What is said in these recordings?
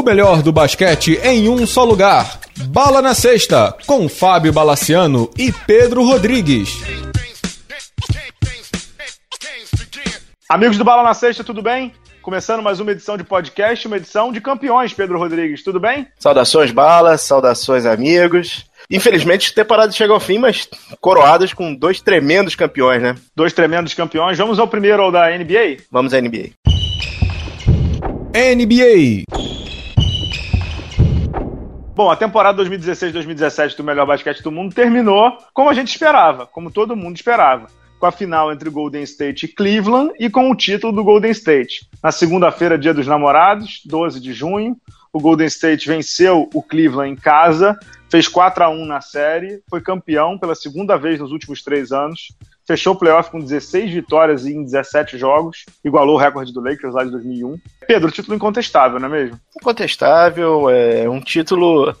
O melhor do basquete em um só lugar. Bala na Sexta, com Fábio Balaciano e Pedro Rodrigues. Amigos do Bala na Sexta, tudo bem? Começando mais uma edição de podcast, uma edição de campeões, Pedro Rodrigues, tudo bem? Saudações, Bala, saudações, amigos. Infelizmente, a temporada chega ao fim, mas coroados com dois tremendos campeões, né? Dois tremendos campeões. Vamos ao primeiro, ao da NBA? Vamos à NBA. NBA. Bom, a temporada 2016-2017 do melhor basquete do mundo terminou como a gente esperava, como todo mundo esperava, com a final entre Golden State e Cleveland e com o título do Golden State. Na segunda-feira, dia dos namorados, 12 de junho, o Golden State venceu o Cleveland em casa, fez 4 a 1 na série, foi campeão pela segunda vez nos últimos três anos, fechou o playoff com 16 vitórias em 17 jogos, igualou o recorde do Lakers lá de 2001. Pedro, título incontestável, não é mesmo? Incontestável, é um título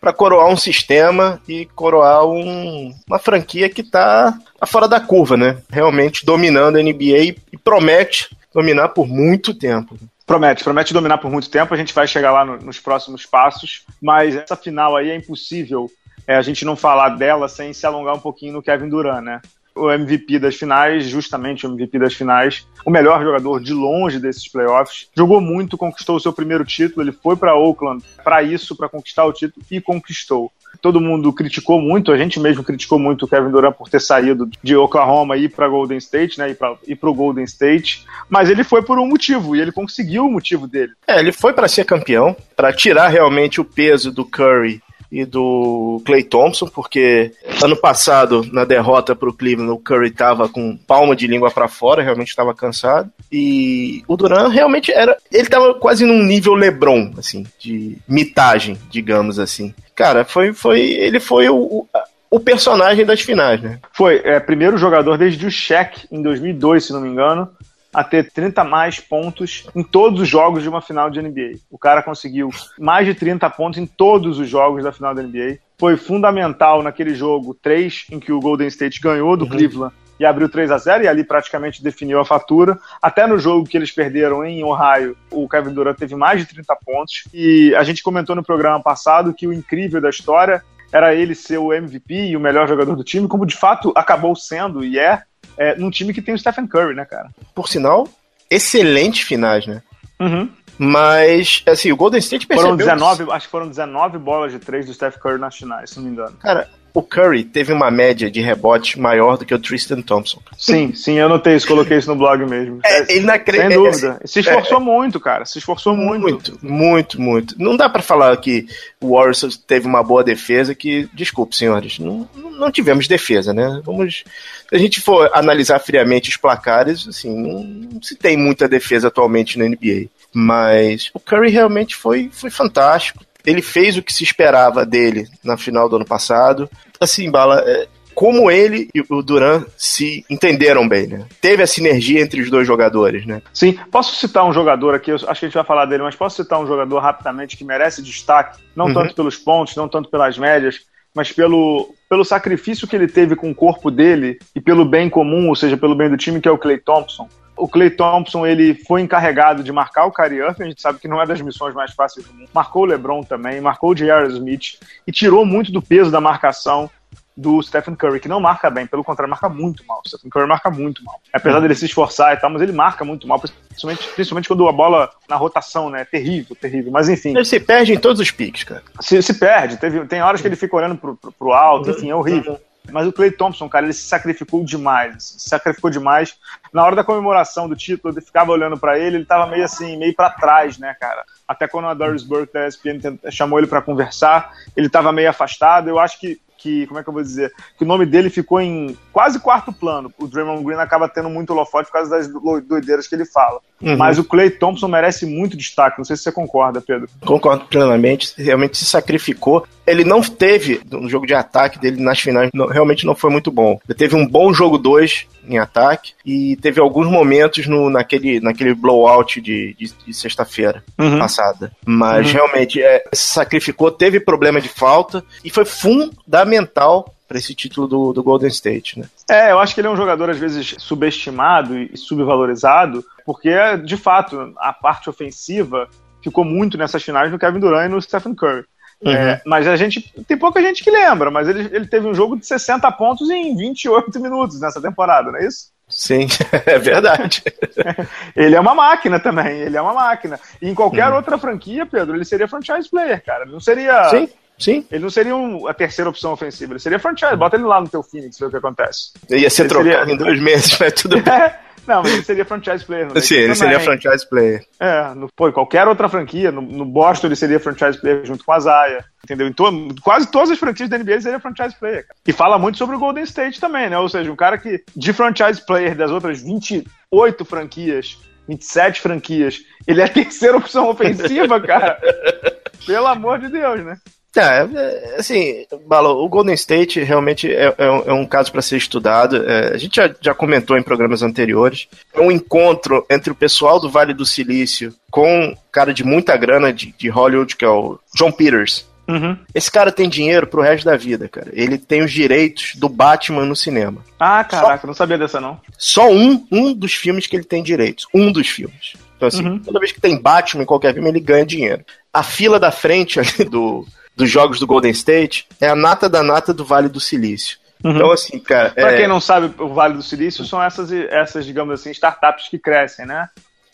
para coroar um sistema e coroar um, uma franquia que está tá fora da curva, né? Realmente dominando a NBA e promete dominar por muito tempo. Promete, promete dominar por muito tempo. A gente vai chegar lá no, nos próximos passos, mas essa final aí é impossível é, a gente não falar dela sem se alongar um pouquinho no Kevin Durant, né? O MVP das finais, justamente o MVP das finais, o melhor jogador de longe desses playoffs. Jogou muito, conquistou o seu primeiro título. Ele foi para Oakland para isso, para conquistar o título e conquistou todo mundo criticou muito, a gente mesmo criticou muito o Kevin Durant por ter saído de Oklahoma e ir para Golden State, né, e para o Golden State, mas ele foi por um motivo e ele conseguiu o motivo dele. É, ele foi para ser campeão, para tirar realmente o peso do Curry e do Clay Thompson, porque ano passado, na derrota para o Cleveland, o Curry estava com palma de língua para fora, realmente estava cansado. E o Durant realmente era. Ele estava quase num nível LeBron, assim, de mitagem, digamos assim. Cara, foi. foi ele foi o, o personagem das finais, né? Foi, é, primeiro jogador desde o Shaq, em 2002, se não me engano, a ter 30 mais pontos em todos os jogos de uma final de NBA. O cara conseguiu mais de 30 pontos em todos os jogos da final da NBA. Foi fundamental naquele jogo 3 em que o Golden State ganhou do uhum. Cleveland e abriu 3 a 0 e ali praticamente definiu a fatura. Até no jogo que eles perderam em Ohio, o Kevin Durant teve mais de 30 pontos. E a gente comentou no programa passado que o incrível da história era ele ser o MVP e o melhor jogador do time, como de fato acabou sendo e é é, num time que tem o Stephen Curry, né, cara? Por sinal, excelentes finais, né? Uhum. Mas, assim, o Golden State percebeu... Foram 19, acho que foram 19 bolas de 3 do Steph Curry nas finais, se não me engano. Cara, o Curry teve uma média de rebote maior do que o Tristan Thompson. Sim, sim, eu notei isso, coloquei isso no blog mesmo. É, ele Sem dúvida. É, se esforçou é, muito, cara. Se esforçou muito. Muito, muito, muito. Não dá para falar que o Warriors teve uma boa defesa, que, desculpe, senhores, não, não tivemos defesa, né? Vamos. Se a gente for analisar friamente os placares, assim, não, não se tem muita defesa atualmente na NBA. Mas o Curry realmente foi, foi fantástico ele fez o que se esperava dele na final do ano passado. Assim, Bala, é, como ele e o Duran se entenderam bem, né? Teve a sinergia entre os dois jogadores, né? Sim. Posso citar um jogador aqui, acho que a gente vai falar dele, mas posso citar um jogador rapidamente que merece destaque, não uhum. tanto pelos pontos, não tanto pelas médias, mas pelo, pelo sacrifício que ele teve com o corpo dele e pelo bem comum, ou seja, pelo bem do time, que é o Clay Thompson. O Clay Thompson ele foi encarregado de marcar o Kyrie Irving, a gente sabe que não é das missões mais fáceis do mundo. Marcou o LeBron também, marcou o J.R. Smith e tirou muito do peso da marcação do Stephen Curry, que não marca bem, pelo contrário, marca muito mal. O Stephen Curry marca muito mal. Apesar dele se esforçar e tal, mas ele marca muito mal, principalmente, principalmente quando a bola na rotação, né? É terrível, terrível. Mas enfim. Ele se perde em todos os piques, cara. Se, se perde. Teve, tem horas que ele fica olhando pro, pro, pro alto, enfim, é horrível. Mas o Clay Thompson, cara, ele se sacrificou demais. Se sacrificou demais. Na hora da comemoração do título, eu ficava olhando para ele, ele tava meio assim, meio para trás, né, cara? Até quando a Doris Burke da ESPN chamou ele para conversar, ele tava meio afastado. Eu acho que que, como é que eu vou dizer, que o nome dele ficou em quase quarto plano. O Draymond Green acaba tendo muito holofote por causa das doideiras que ele fala. Uhum. Mas o Clay Thompson merece muito destaque. Não sei se você concorda, Pedro. Concordo plenamente. Realmente se sacrificou. Ele não teve, no jogo de ataque dele nas finais, não, realmente não foi muito bom. Ele teve um bom jogo 2 em ataque e teve alguns momentos no, naquele, naquele blowout de, de, de sexta-feira uhum. passada. Mas uhum. realmente é, se sacrificou, teve problema de falta e foi fundamental para esse título do, do Golden State, né? É, eu acho que ele é um jogador às vezes subestimado e subvalorizado, porque de fato a parte ofensiva ficou muito nessas finais no Kevin Durant e no Stephen Curry. Uhum. É, mas a gente tem pouca gente que lembra, mas ele, ele teve um jogo de 60 pontos em 28 minutos nessa temporada, não é isso? Sim, é verdade. ele é uma máquina também, ele é uma máquina. E em qualquer uhum. outra franquia, Pedro, ele seria franchise player, cara. Não seria. Sim. Sim. Ele não seria um, a terceira opção ofensiva, ele seria franchise. Bota ele lá no teu Phoenix, ver o que acontece. Ele ia ser ele trocado seria... em dois meses, mas tudo bem. Não, mas ele seria franchise player. Sim, ele seria franchise player. É, no, pô, qualquer outra franquia, no, no, Boston ele seria franchise player junto com a Zaya, entendeu? Em to, quase todas as franquias da NBA ele seria franchise player. Cara. E fala muito sobre o Golden State também, né? Ou seja, um cara que, de franchise player das outras 28 franquias, 27 franquias, ele é a terceira opção ofensiva, cara. Pelo amor de Deus, né? É, assim, Balo, o Golden State realmente é, é, um, é um, caso para ser estudado. É, a gente já, já, comentou em programas anteriores. É um encontro entre o pessoal do Vale do Silício com um cara de muita grana de, de Hollywood, que é o John Peters. Uhum. Esse cara tem dinheiro pro resto da vida, cara. Ele tem os direitos do Batman no cinema. Ah, caraca, só, não sabia dessa não. Só um, um dos filmes que ele tem direitos. Um dos filmes. Então, assim, uhum. toda vez que tem Batman em qualquer filme, ele ganha dinheiro. A fila da frente ali do, dos jogos do Golden State é a nata da nata do Vale do Silício. Uhum. Então, assim, cara. Pra é... quem não sabe, o Vale do Silício são essas, essas, digamos assim, startups que crescem, né?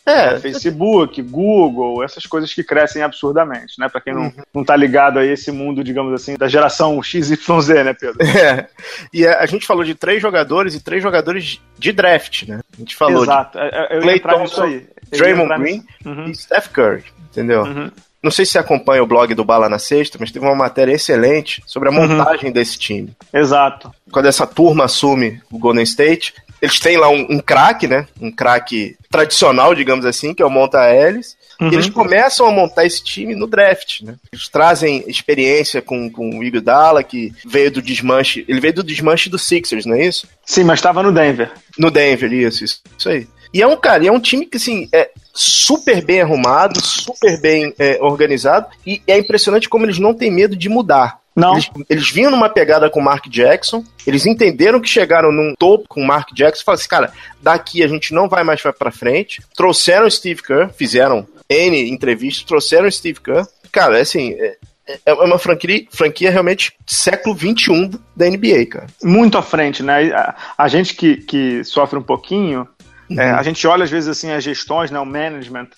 É. Facebook, Google, essas coisas que crescem absurdamente, né? Para quem não, uhum. não tá ligado a esse mundo, digamos assim, da geração XYZ, né, Pedro? É. E a, gente falou de três jogadores e três jogadores de draft, né? A gente falou Exato. de é, é, eu Clay Thompson, aí. Draymond Green uhum. e Steph Curry, entendeu? Uhum. Não sei se você acompanha o blog do Bala na Sexta, mas teve uma matéria excelente sobre a uhum. montagem uhum. desse time. Exato. Quando essa turma assume o Golden State, eles têm lá um, um craque, né? Um craque tradicional, digamos assim, que é o Monta Ellis. Uhum. E eles começam a montar esse time no draft, né? Eles trazem experiência com, com o Iguodala, que veio do desmanche. Ele veio do desmanche do Sixers, não é isso? Sim, mas estava no Denver. No Denver, isso, isso, isso aí. E é um cara, é um time que assim, é super bem arrumado, super bem é, organizado, e é impressionante como eles não têm medo de mudar. Não. Eles, eles vinham numa pegada com o Mark Jackson, eles entenderam que chegaram num topo com o Mark Jackson e falaram assim, cara, daqui a gente não vai mais para frente. Trouxeram o Steve Kerr, fizeram N entrevistas, trouxeram o Steve Kerr. Cara, é assim, é, é uma franquia, franquia realmente século XXI da NBA, cara. Muito à frente, né? A, a gente que, que sofre um pouquinho. É, a gente olha às vezes assim as gestões, né, o management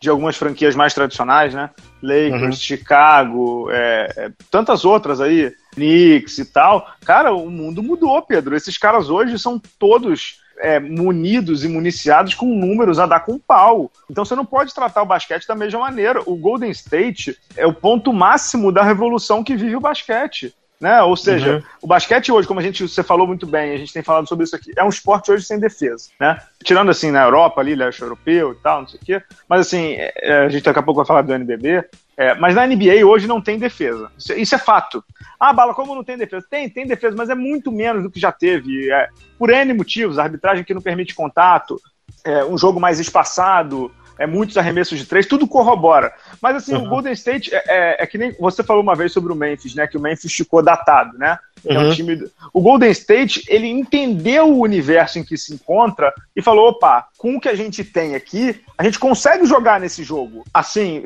de algumas franquias mais tradicionais, né? Lakers, uhum. Chicago, é, é, tantas outras aí, Knicks e tal. Cara, o mundo mudou, Pedro. Esses caras hoje são todos é, munidos e municiados com números a dar com pau. Então você não pode tratar o basquete da mesma maneira. O Golden State é o ponto máximo da revolução que vive o basquete. Né? Ou seja, uhum. o basquete hoje, como a gente você falou muito bem, a gente tem falado sobre isso aqui, é um esporte hoje sem defesa, né? Tirando assim na Europa ali, leste europeu e tal, não sei o quê. Mas assim, é, é a gente daqui a pouco vai falar do NBB. É, mas na NBA hoje não tem defesa. Isso, isso, é fato. Ah, Bala, como não tem defesa? Tem, tem defesa, mas é muito menos do que já teve. É, por N motivos, a arbitragem que não permite contato, é, um jogo mais espaçado, é, muitos arremessos de três, tudo corrobora. Mas assim, uhum. o Golden State é, é, é, que nem você falou uma vez sobre o Memphis, né? Que o Memphis ficou datado, né? Uhum. É um uhum. time. O Golden State, ele entendeu o universo em que se encontra e falou: opa, com o que a gente tem aqui, a gente consegue jogar nesse jogo. Assim,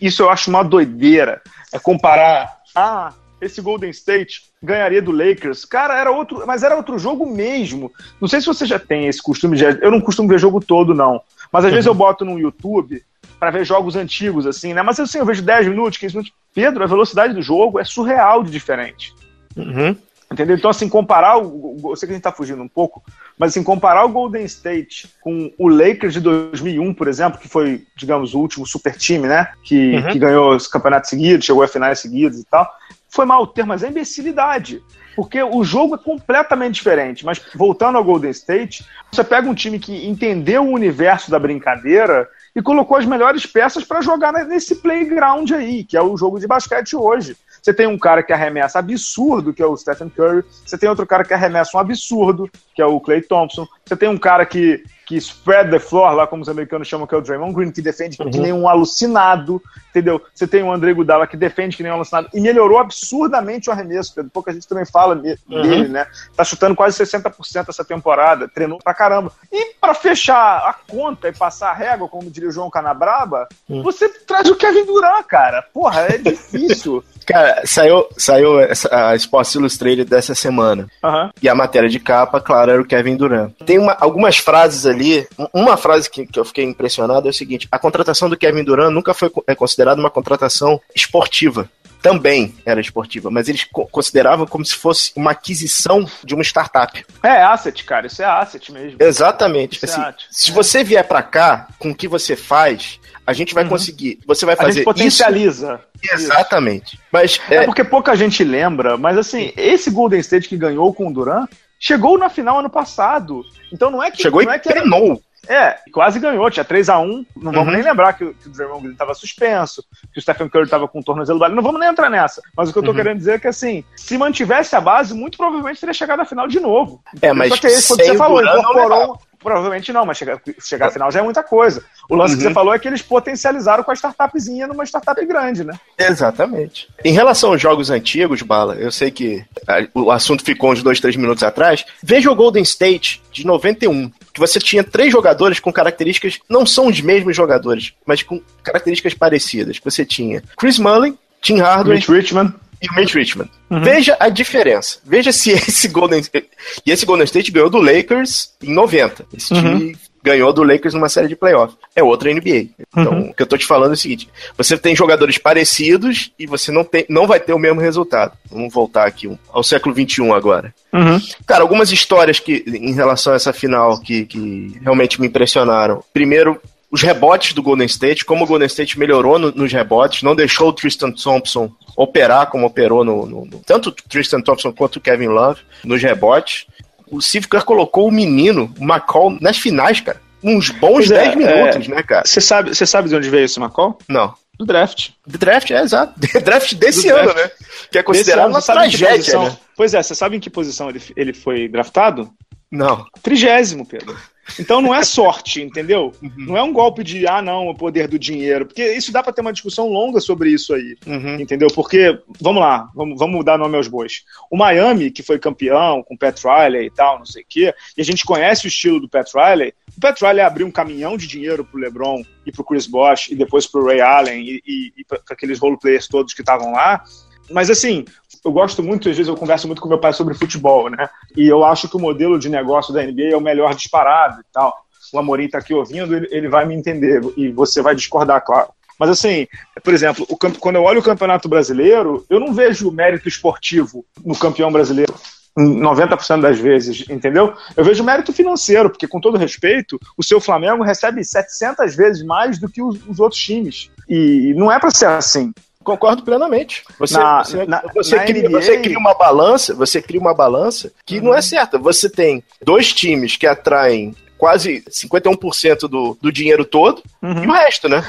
isso eu acho uma doideira. É comparar. Ah, esse Golden State ganharia do Lakers. Cara, era outro, mas era outro jogo mesmo. Não sei se você já tem esse costume de, eu não costumo ver jogo todo não, mas às uhum. vezes eu boto no YouTube para ver jogos antigos assim, né? Mas assim, eu vejo 10 minutos, 15 minutos. Pedro, a velocidade do jogo é surreal de diferente. Uhum. Entendeu? Então, assim, comparar o. Eu sei que a gente tá fugindo um pouco, mas assim, comparar o Golden State com o Lakers de 2001, por exemplo, que foi, digamos, o último super time, né? Que, uhum. que ganhou os campeonatos seguidos, chegou a finais seguidas e tal foi mal o termo, mas é imbecilidade. Porque o jogo é completamente diferente. Mas voltando ao Golden State, você pega um time que entendeu o universo da brincadeira e colocou as melhores peças para jogar nesse playground aí, que é o jogo de basquete hoje. Você tem um cara que arremessa absurdo, que é o Stephen Curry. Você tem outro cara que arremessa um absurdo, que é o Clay Thompson. Você tem um cara que que spread the floor, lá como os americanos chamam, que é o Draymond Green, que defende uhum. que nem um alucinado, entendeu? Você tem o André Gudala que defende que nem um alucinado e melhorou absurdamente o arremesso, Pedro. Pouca gente também fala dele, uhum. né? Tá chutando quase 60% essa temporada, treinou pra caramba. E para fechar a conta e passar a régua, como diria o João Canabraba, uhum. você traz o Kevin Durant, cara. Porra, é difícil. Cara, saiu, saiu a Sports Illustrated dessa semana. Uhum. E a matéria de capa, claro, era o Kevin Durant. Tem uma, algumas frases ali. Uma frase que, que eu fiquei impressionado é o seguinte: a contratação do Kevin Durant nunca foi é considerada uma contratação esportiva também era esportiva, mas eles consideravam como se fosse uma aquisição de uma startup. É asset, cara, isso é asset mesmo. Exatamente. Assim, é se você vier para cá com o que você faz, a gente vai uhum. conseguir. Você vai fazer. A gente potencializa. Isso. Exatamente. Mas, é... é... porque pouca gente lembra, mas assim, esse Golden State que ganhou com o Duran chegou na final ano passado. Então não é que. Chegou não e é que treinou. É, quase ganhou, tinha 3 a 1 Não vamos uhum. nem lembrar que, que o Draymond Green estava suspenso, que o Stephen Curry estava com o tornozelo baleado. Não vamos nem entrar nessa. Mas o que eu tô uhum. querendo dizer é que, assim, se mantivesse a base, muito provavelmente teria chegado à final de novo. É, mas Só que aí, quando você falou, incorporou, Provavelmente não, mas chegar, chegar à final já é muita coisa. O lance uhum. que você uhum. falou é que eles potencializaram com a startupzinha numa startup grande, né? Exatamente. Em relação aos jogos antigos, Bala, eu sei que o assunto ficou uns dois, três minutos atrás. Veja o Golden State de 91 que você tinha três jogadores com características, não são os mesmos jogadores, mas com características parecidas. Você tinha Chris Mullin, Tim Hardaway, Mitch Richmond e o Mitch Richmond. Uhum. Veja a diferença. Veja se esse Golden State. E esse Golden State ganhou do Lakers em 90. Esse uhum. Ganhou do Lakers numa série de playoffs. É outra NBA. Então, uhum. o que eu tô te falando é o seguinte: você tem jogadores parecidos e você não, tem, não vai ter o mesmo resultado. Vamos voltar aqui ao século XXI agora. Uhum. Cara, algumas histórias que, em relação a essa final que, que realmente me impressionaram. Primeiro, os rebotes do Golden State, como o Golden State melhorou no, nos rebotes, não deixou o Tristan Thompson operar como operou no, no, no tanto o Tristan Thompson quanto o Kevin Love nos rebotes. O Steve Kerr colocou o menino, o McCall, nas finais, cara. Uns bons 10 é, minutos, é, né, cara? Você sabe, sabe de onde veio esse McCall? Não. Do draft. Do draft, é, exato. draft desse Do ano, draft. né? Que é considerado uma tragédia, né? Pois é, você sabe em que posição ele, ele foi draftado? Não. Trigésimo, Pedro. Então não é sorte, entendeu? Uhum. Não é um golpe de, ah, não, o poder do dinheiro. Porque isso dá para ter uma discussão longa sobre isso aí, uhum. entendeu? Porque, vamos lá, vamos, vamos dar nome aos bois. O Miami, que foi campeão com o Pat Riley e tal, não sei o quê, e a gente conhece o estilo do Pat Riley, o Pat Riley abriu um caminhão de dinheiro pro LeBron e pro Chris Bosh e depois pro Ray Allen e, e, e para aqueles roleplayers todos que estavam lá. Mas assim, eu gosto muito, às vezes eu converso muito com meu pai sobre futebol, né? E eu acho que o modelo de negócio da NBA é o melhor disparado e tal. O Amorim está aqui ouvindo, ele, ele vai me entender e você vai discordar, claro. Mas assim, por exemplo, o, quando eu olho o Campeonato Brasileiro, eu não vejo mérito esportivo no campeão brasileiro. 90% das vezes, entendeu? Eu vejo mérito financeiro, porque com todo respeito, o seu Flamengo recebe 700 vezes mais do que os, os outros times. E não é para ser assim. Concordo plenamente. Você, na, você, na, você, na cria, NBA... você, cria, uma balança, você cria uma balança que uhum. não é certa. Você tem dois times que atraem quase 51% do, do dinheiro todo uhum. e o resto, né?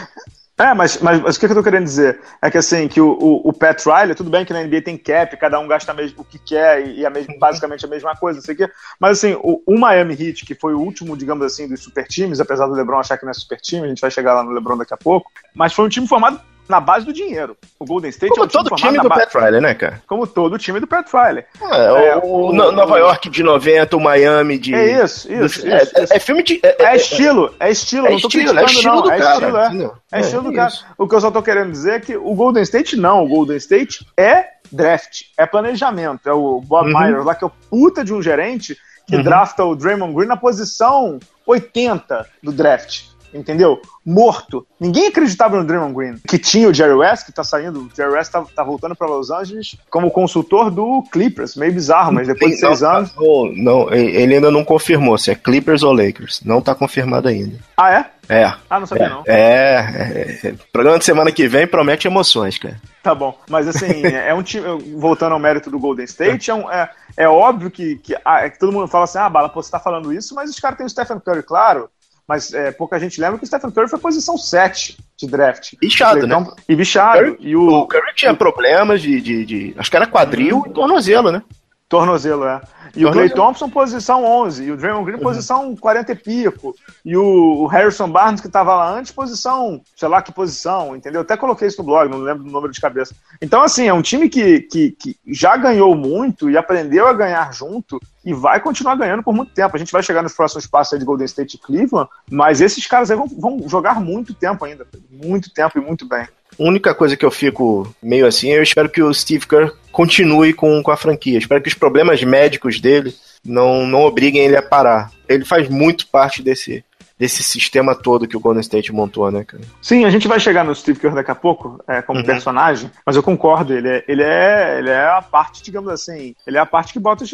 É, mas, mas, mas, o que eu tô querendo dizer? É que assim, que o, o, o, Pat Riley, tudo bem que na NBA tem cap, cada um gasta mesmo, o que quer e, e a mesma, uhum. basicamente a mesma coisa, não sei o quê. Mas assim, o, o, Miami Heat, que foi o último, digamos assim, dos super times, apesar do LeBron achar que não é super time, a gente vai chegar lá no LeBron daqui a pouco, mas foi um time formado na base do dinheiro. O Golden State Como é um time todo time do Pat Riley, né, cara? Como todo time do Pat Riley. É, é o, o, Nova York de 90, o Miami de... É isso, isso, do, é, isso, é, isso. é, filme de... É, é, estilo, é estilo, é não tô estilo, é estilo não. Do é cara, estilo, é. É, estilo do cara. O que eu só tô querendo dizer é que o Golden State não, o Golden State é draft, é planejamento. É o Bob uhum. Myers lá, que é o puta de um gerente que uhum. drafta o Draymond Green na posição 80 do draft entendeu? Morto. Ninguém acreditava no Draymond Green. Que tinha o Jerry West, que tá saindo, o Jerry West tá, tá voltando para Los Angeles como consultor do Clippers. Meio bizarro, mas depois de seis anos. Não, não, ele ainda não confirmou se é Clippers ou Lakers. Não tá confirmado ainda. Ah, é? É. Ah, não sabia é, não. É, é, é. Programa de semana que vem promete emoções, cara. Tá bom, mas assim, é um time. Voltando ao mérito do Golden State, é, um, é, é óbvio que, que, ah, é que todo mundo fala assim: ah, Bala, pô, você tá falando isso, mas os caras têm o Stephen Curry, claro. Mas é, pouca gente lembra que o Stephen Curry foi posição 7 de draft. Bichado, né? E bichado. Curry, e o, o Curry tinha problemas de, de, de, Acho que era quadril e tornozelo, né? Tornozelo, é. E o Clay Thompson, posição 11. E o Draymond Green, uhum. posição 40 e pico. E o, Harrison Barnes, que estava lá antes, posição, sei lá que posição, entendeu? Até coloquei isso no blog, não lembro do número de cabeça. Então, assim, é um time que, que, que já ganhou muito e aprendeu a ganhar junto e vai continuar ganhando por muito tempo. A gente vai chegar nos próximos passos aí de Golden State e Cleveland, mas esses caras aí vão, vão jogar muito tempo ainda. Muito tempo e muito bem. A única coisa que eu fico meio assim, eu espero que o Steve Kerr continue com, com a franquia. Espero que os problemas médicos dele não, não obriguem ele a parar. Ele faz muito parte desse, desse sistema todo que o Golden State montou, né, cara? Sim, a gente vai chegar no Steve Kerr daqui a pouco, é, como uhum. personagem, mas eu concordo, ele é, ele, é, ele é a parte, digamos assim, ele é a parte que bota os,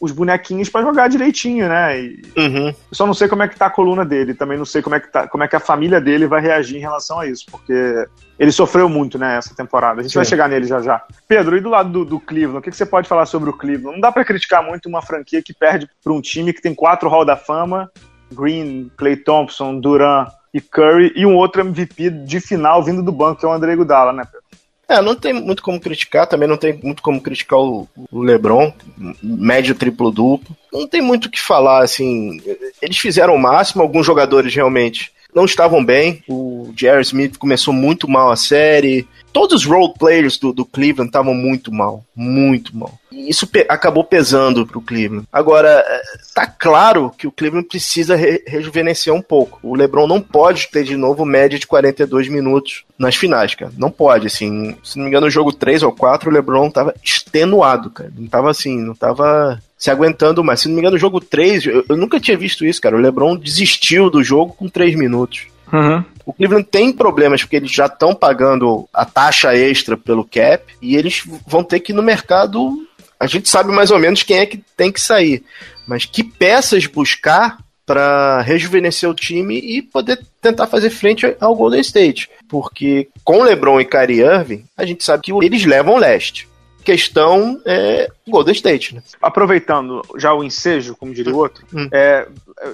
os bonequinhos para jogar direitinho, né? E, uhum. Eu só não sei como é que tá a coluna dele, também não sei como é que, tá, como é que a família dele vai reagir em relação a isso, porque ele sofreu muito, né, essa temporada. A gente Sim. vai chegar nele já já. Pedro, e do lado do, do Cleveland, o que, que, você pode falar sobre o Cleveland? Não dá para criticar muito uma franquia que perde para um time que tem quatro Hall da Fama Green, Clay Thompson, Duran e Curry, e um outro MVP de final vindo do banco, que é o André Gudala, né, Pedro? É, não tem muito como criticar, também não tem muito como criticar o, LeBron, médio triplo-duplo. Não tem muito o que falar, assim. Eles fizeram o máximo, alguns jogadores realmente não estavam bem. O Jerry Smith começou muito mal a série. Todos os role players do, do Cleveland estavam muito mal, muito mal. E isso pe acabou pesando pro Cleveland. Agora, é, tá claro que o Cleveland precisa re rejuvenescer um pouco. O LeBron não pode ter de novo média de 42 minutos nas finais, cara. Não pode, assim. Se não me engano, no jogo 3 ou 4, o LeBron tava extenuado, cara. Não tava assim, não tava se aguentando mais. Se não me engano, no jogo 3, eu, eu nunca tinha visto isso, cara. O LeBron desistiu do jogo com 3 minutos. Uhum. O Cleveland tem problemas porque eles já estão pagando a taxa extra pelo cap e eles vão ter que ir no mercado. A gente sabe mais ou menos quem é que tem que sair, mas que peças buscar para rejuvenescer o time e poder tentar fazer frente ao Golden State. Porque com LeBron e Kyrie Irving, a gente sabe que eles levam leste questão é Golden State. Né? Aproveitando já o ensejo, como diria o outro, hum. é,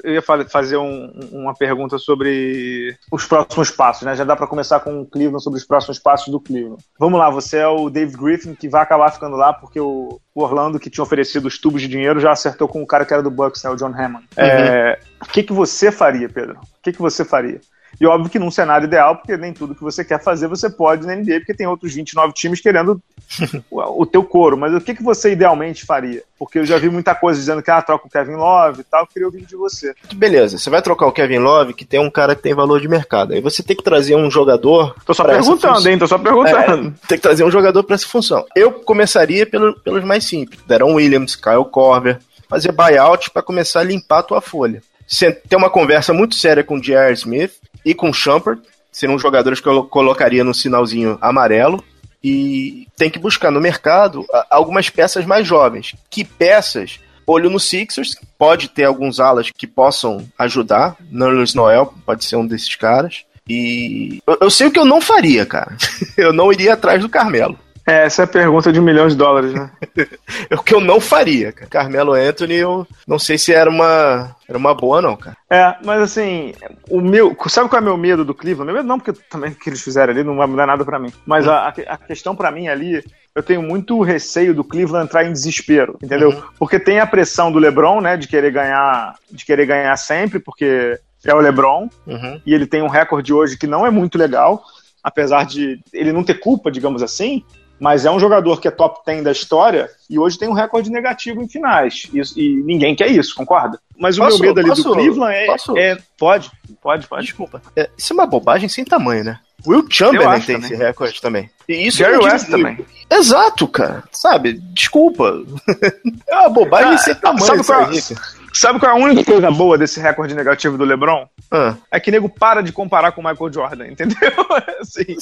eu ia fazer um, uma pergunta sobre os próximos passos, né? Já dá para começar com o Cleveland sobre os próximos passos do Cleveland. Vamos lá, você é o Dave Griffin que vai acabar ficando lá porque o, Orlando, que tinha oferecido os tubos de dinheiro, já acertou com o cara que era do Bucks, né? O John Hammond. Uhum. É, o que, que você faria, Pedro? O que, que você faria? E óbvio que num cenário ideal, porque nem tudo que você quer fazer você pode na NBA, porque tem outros 29 times querendo o, o teu couro. Mas o que, que você idealmente faria? Porque eu já vi muita coisa dizendo que ah, troca o Kevin Love e tal, eu queria ouvir de você. Beleza, você vai trocar o Kevin Love, que tem um cara que tem valor de mercado. Aí você tem que trazer um jogador. Tô só perguntando, hein? Tô só perguntando. É, tem que trazer um jogador para essa função. Eu começaria pelo, pelos mais simples: Deron Williams, Kyle Corver, fazer buyout para começar a limpar a tua folha. Você tem uma conversa muito séria com o J.R. Smith, e com Shumpert, seriam jogadores que eu colocaria no sinalzinho amarelo. E tem que buscar no mercado algumas peças mais jovens. Que peças? Olho no Sixers, pode ter alguns alas que possam ajudar. Nerlens Noel pode ser um desses caras. E eu, eu sei o que eu não faria, cara. eu não iria atrás do Carmelo. É, essa é a pergunta de um milhão de dólares, né? é o que eu não faria, cara. Carmelo Anthony, eu não sei se era uma, era uma boa, não, cara. É, mas assim, o meu. Sabe qual é o meu medo do Cleveland? Meu medo não, porque também o que eles fizeram ali não vai mudar nada para mim. Mas a, a questão para mim ali, eu tenho muito receio do Cleveland entrar em desespero, entendeu? Uhum. Porque tem a pressão do LeBron, né, de querer ganhar, de querer ganhar sempre, porque é o LeBron, uhum. e ele tem um recorde hoje que não é muito legal, apesar de ele não ter culpa, digamos assim, mas é um jogador que é top 10 da história e hoje tem um recorde negativo em finais. E, e ninguém quer isso, concorda? Mas posso, o meu medo ali posso, do Cleveland é, é, Pode, pode, pode. Desculpa. É, isso é uma bobagem sem tamanho, né? Will Chamberlain tem também. esse recorde também. E isso Jerry West também. Exato, cara. Sabe? Desculpa. é uma bobagem sem tamanho. Sabe qual, é Sabe qual é a única coisa boa desse recorde negativo do LeBron? Ah. É que nego para de comparar com o Michael Jordan, entendeu? assim,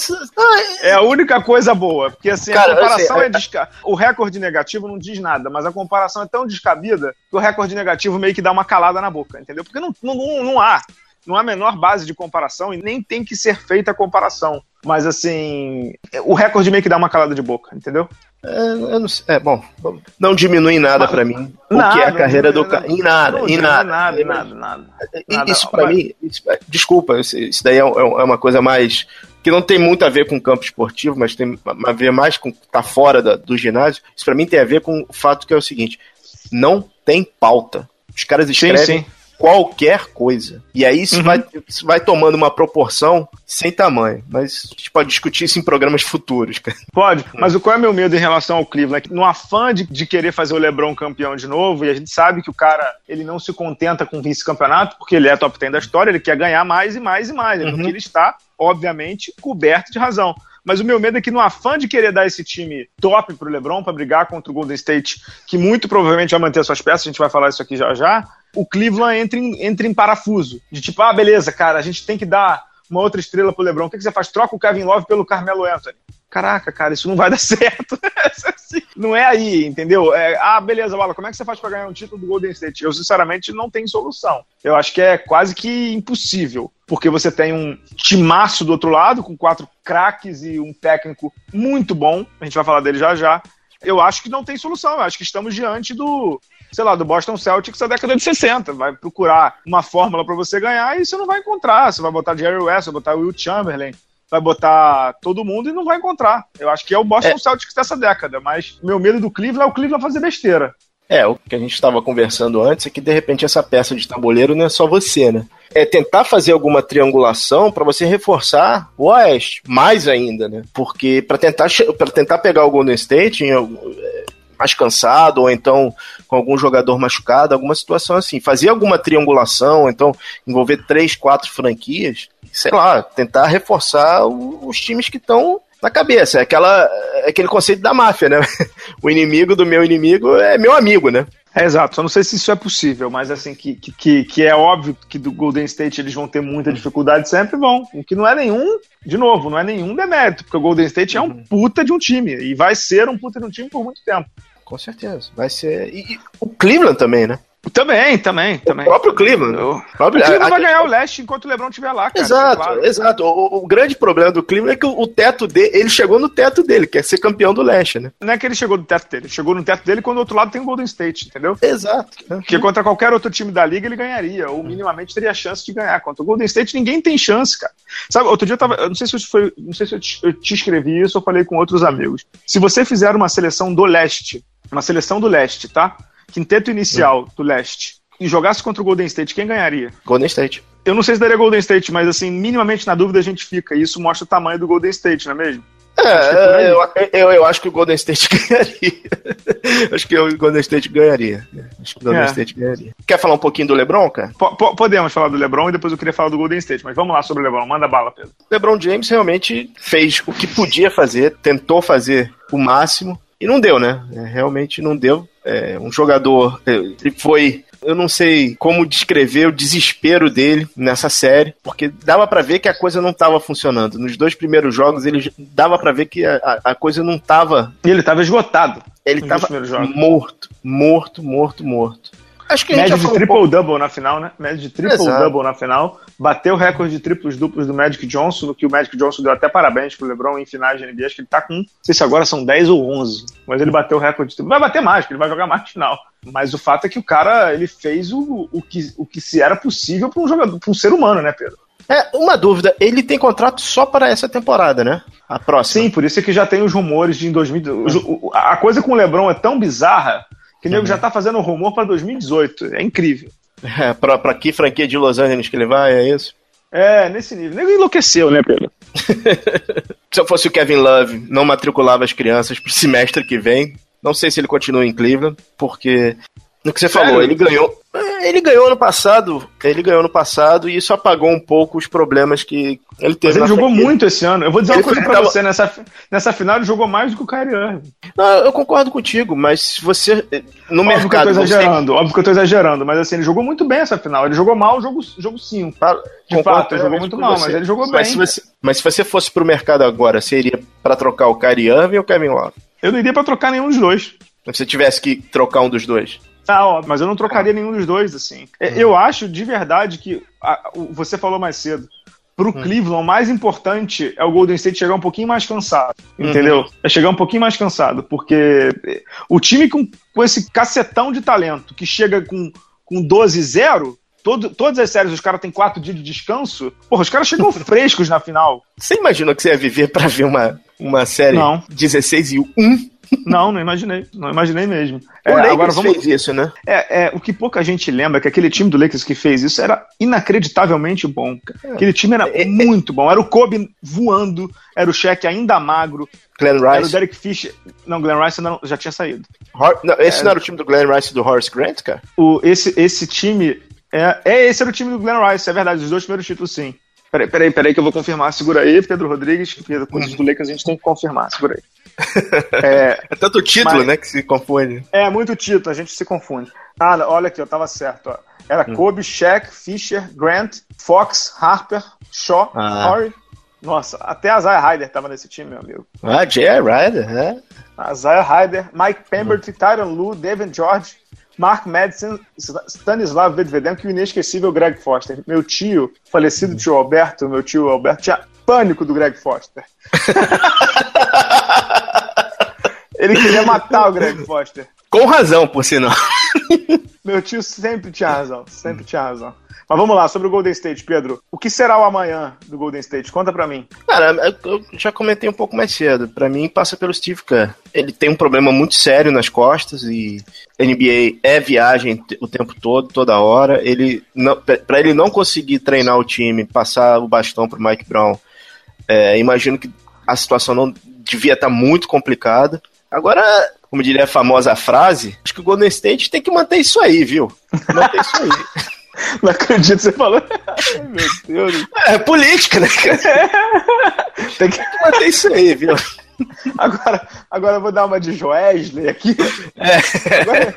é a única coisa boa. Porque assim, Cara, a comparação sei, é, é desca... O recorde negativo não diz nada, mas a comparação é tão descabida que o recorde negativo meio que dá uma calada na boca, entendeu? Porque não, não, não há. Não há a menor base de comparação e nem tem que ser feita a comparação. Mas assim, o recorde meio que dá uma calada de boca, entendeu? É, não, é, bom, não diminui nada para mim o nada, que é a carreira não, do cara. Em nada, não, em nada. Nada, nada, nada. Isso para mim, isso, desculpa, isso, isso daí é, é, uma coisa mais que não tem muito a ver com o campo esportivo, mas tem a ver mais com tá fora da, do ginásio. Isso para mim tem a ver com o fato que é o seguinte: não tem pauta. Os caras escrevem sim, sim qualquer coisa. E aí isso, uhum. vai, isso vai tomando uma proporção sem tamanho. Mas a gente pode discutir isso em programas futuros. Pode, mas o qual é meu medo em relação ao Cleveland? No afã de, de querer fazer o LeBron campeão de novo, e a gente sabe que o cara ele não se contenta com vice-campeonato, porque ele é top 10 da história, ele quer ganhar mais e mais e mais. Uhum. Porque ele está, obviamente, coberto de razão. Mas o meu medo é que no afã de querer dar esse time top pro LeBron para brigar contra o Golden State, que muito provavelmente vai manter suas peças, a gente vai falar isso aqui já já, o Cleveland entra em, entra em parafuso. De tipo, ah, beleza, cara, a gente tem que dar uma outra estrela pro LeBron. O que, que você faz? Troca o Kevin Love pelo Carmelo Anthony. Caraca, cara, isso não vai dar certo. não é aí, entendeu? É, ah, beleza, Bala, como é que você faz para ganhar um título do Golden State? Eu, sinceramente, não tenho solução. Eu acho que é quase que impossível, porque você tem um timaço do outro lado, com quatro craques e um técnico muito bom, a gente vai falar dele já já. Eu acho que não tem solução, eu acho que estamos diante do, sei lá, do Boston Celtics da década de 60. Vai procurar uma fórmula para você ganhar e você não vai encontrar. Você vai botar Jerry West, vai botar Will Chamberlain, vai botar todo mundo e não vai encontrar. Eu acho que é o Boston é. Celtics dessa década, mas meu medo do Cleveland é o Cleveland fazer besteira. É, o que a gente estava conversando antes é que de repente essa peça de tabuleiro não é só você, né? É tentar fazer alguma triangulação para você reforçar o Oeste, mais ainda, né? Porque para tentar, tentar pegar o Golden State, em, mais cansado, ou então com algum jogador machucado, alguma situação assim. Fazer alguma triangulação, então envolver três, quatro franquias, sei lá, tentar reforçar os times que estão na cabeça. É, aquela, é aquele conceito da máfia, né? O inimigo do meu inimigo é meu amigo, né? É, exato, só não sei se isso é possível, mas assim, que, que, que é óbvio que do Golden State eles vão ter muita dificuldade, sempre vão. O que não é nenhum, de novo, não é nenhum demérito, porque o Golden State é um uhum. puta de um time, e vai ser um puta de um time por muito tempo. Com certeza. Vai ser. E, e o Cleveland também, né? Também, também, também. O próprio Cleveland. O, próprio, Cleveland a, vai ganhar o leste enquanto o LeBron estiver lá, cara. Exato, claro. exato. O, o, grande problema do Cleveland é que o, teto dele, ele chegou no teto dele, que é ser campeão do leste, né? Não é que ele chegou no teto dele, ele chegou no teto dele quando do outro lado tem o Golden State, entendeu? Exato. Porque contra qualquer outro time da liga ele ganharia, ou minimamente teria chance de ganhar. Contra o Golden State ninguém tem chance, cara. Sabe, outro dia eu tava, eu não sei se foi, não sei se eu te, eu te escrevi isso ou falei com outros amigos. Se você fizer uma seleção do leste uma seleção do leste, tá? Quinteto inicial do leste, e jogasse contra o Golden State, quem ganharia? Golden State. Eu não sei se daria Golden State, mas assim, minimamente na dúvida a gente fica. E isso mostra o tamanho do Golden State, não é mesmo? É, é eu, eu, eu, acho que o Golden State ganharia. acho que o Golden State ganharia. Acho que o Golden é. State ganharia. Quer falar um pouquinho do LeBron, cara? P podemos falar do LeBron e depois eu queria falar do Golden State, mas vamos lá sobre o LeBron. Manda bala, Pedro. LeBron James realmente fez o que podia fazer, tentou fazer o máximo. E não deu, né? É, realmente não deu. É, um jogador. É, ele foi. Eu não sei como descrever o desespero dele nessa série, porque dava para ver que a coisa não estava funcionando. Nos dois primeiros jogos, ele dava para ver que a, a, coisa não estava. Ele estava esgotado. Ele estava morto, morto, morto, morto. Acho que média de triple-double na final, né? Média de triple-double na final. Bateu o recorde de triplos duplos do Magic Johnson, no que o Magic Johnson deu até parabéns pro LeBron em finais de NBA. Acho que ele tá com, não sei se agora são 10 ou 11, mas ele bateu o recorde de Vai bater mais, porque ele vai jogar mais final. Mas o fato é que o cara, ele fez o, o, que, o que se era possível para um jogador, para um ser humano, né, Pedro? É, uma dúvida, ele tem contrato só para essa temporada, né? A próxima. Sim, por isso é que já tem os rumores de em 2000. A coisa com o LeBron é tão bizarra que o nego já tá fazendo rumor para 2018. É incrível. É, pra, pra que franquia de Los Angeles que ele vai, é isso? É, nesse nível. O nego enlouqueceu, né, Pedro? Se eu fosse o Kevin Love, não matriculava as crianças pro semestre que vem. Não sei se ele continua em Cleveland, porque no que você Sério? falou, ele ganhou. É, ele ganhou no passado. Ele ganhou no passado e isso apagou um pouco os problemas que ele teve. Mas ele jogou franquia. muito esse ano. Eu vou dizer ele uma coisa pra tava... você: nessa, nessa final ele jogou mais do que o Kyrie Irving. Não, eu concordo contigo, mas se você. No óbvio mercado. Que eu tô exagerando, você... Óbvio que eu tô exagerando, mas assim, ele jogou muito bem essa final. Ele jogou mal o jogo 5. Jogo cinco. De concordo, fato, ele jogou muito mal, você. mas ele jogou mas bem. Se você, mas se você fosse pro mercado agora, iria pra trocar o Kyrie Irving ou o Kevin Love? Eu não iria pra trocar nenhum dos dois. Se você tivesse que trocar um dos dois. Ah, ó, mas eu não trocaria nenhum dos dois, assim. É, eu acho de verdade que. A, você falou mais cedo. pro hum. Cleveland, o mais importante é o Golden State chegar um pouquinho mais cansado, uhum. entendeu? Uhum. É chegar um pouquinho mais cansado, porque o time com, com esse cacetão de talento que chega com, com 12-0, todo, todas as séries os caras têm quatro dias de descanso, porra, os caras chegam frescos na final. Você imaginou que você ia viver para ver uma, uma série Não. 16 e 1? Não, não imaginei. Não imaginei mesmo. O é, Lakers agora vamos... fez isso, né? É, é, o que pouca gente lembra é que aquele time do Lakers que fez isso era inacreditavelmente bom. É. Aquele time era é, é, muito bom. Era o Kobe voando, era o Shaq ainda magro. Glenn Rice. Era o Derek Fisher. Não, Glenn Rice não, já tinha saído. Hor... Não, esse é. não era o time do Glenn Rice e do Horace Grant, cara? O, esse, esse time. É, é, esse era o time do Glenn Rice, é verdade. Os dois primeiros títulos, sim. Peraí, peraí, peraí, que eu vou confirmar. Segura aí, Pedro Rodrigues, que coisas do Lakers a gente tem que confirmar. Segura aí. É, é tanto título, mas, né, que se confunde. É, muito título, a gente se confunde. Ah, olha aqui, eu tava certo. Ó. Era hum. Kobe, Shaq, Fisher, Grant, Fox, Harper, Shaw, ah. Horry. Nossa, até a Zaya Ryder tava nesse time, meu amigo. Ah, Jay Ryder, é. A Zaya Ryder, Mike Pemberton, hum. Tyron Lu, Devin George, Mark Madison, Stanislav Vedvedenko e o inesquecível Greg Foster. Meu tio, falecido tio Alberto, meu tio Alberto, tinha pânico do Greg Foster. Ele queria matar o Greg Foster. Com razão, por sinal. Meu tio sempre tinha razão, sempre tinha razão. Mas vamos lá, sobre o Golden State, Pedro. O que será o amanhã do Golden State? Conta pra mim. Cara, eu já comentei um pouco mais cedo. Pra mim, passa pelo Steve Kerr. Ele tem um problema muito sério nas costas e NBA é viagem o tempo todo, toda hora. Ele não, pra ele não conseguir treinar o time, passar o bastão pro Mike Brown, é, imagino que a situação não devia estar tá muito complicada. Agora, como diria a famosa frase, acho que o Golden State tem que manter isso aí, viu? Manter isso aí. Não acredito que você falou. Ai, meu Deus. É, é política, né? Tem que manter isso aí, viu? Agora, agora eu vou dar uma de Joesley aqui. É. Agora,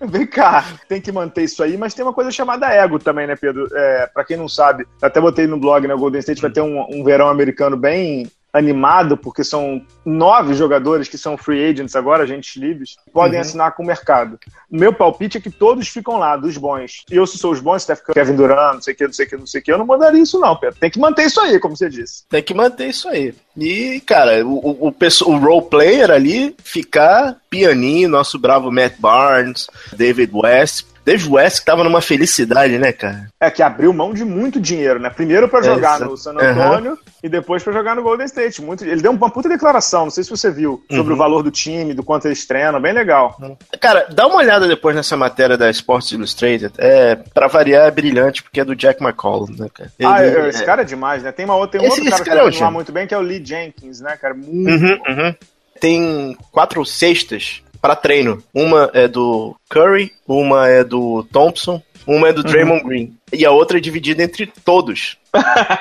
vem cá, tem que manter isso aí, mas tem uma coisa chamada ego também, né, Pedro? É, pra quem não sabe, até botei no blog, né? O Golden State vai ter um, um verão americano bem animado, porque são nove jogadores que são free agents agora, agentes livres, podem uhum. assinar com o mercado. Meu palpite é que todos ficam lá, dos bons. E eu, se sou os bons, Steph Kevin Durant, não sei o que, não sei o que, não sei o que, eu não mandaria isso não, Pedro. Tem que manter isso aí, como você disse. Tem que manter isso aí. E, cara, o, o, o, o role player ali ficar pianinho, nosso bravo Matt Barnes, David West, Dave West que tava numa felicidade, né, cara? É, que abriu mão de muito dinheiro, né? Primeiro para jogar no San Antonio uhum. e depois para jogar no Golden State. Muito, ele deu uma puta declaração, não sei se você viu, sobre uhum. o valor do time, do quanto eles treinam, bem legal. Cara, dá uma olhada depois nessa matéria da Sports Illustrated. É, pra variar, é brilhante, porque é do Jack McCall, né, cara? Ah, ele, ah, esse é... cara é demais, né? Tem, uma tem um esse, outro cara que cara é muito bem, que é o Lee Jenkins, né, cara? Muito uhum, uhum. Tem quatro cestas para treino. Uma é do Curry, uma é do Thompson, uma é do uhum. Draymond Green. E a outra é dividida entre todos.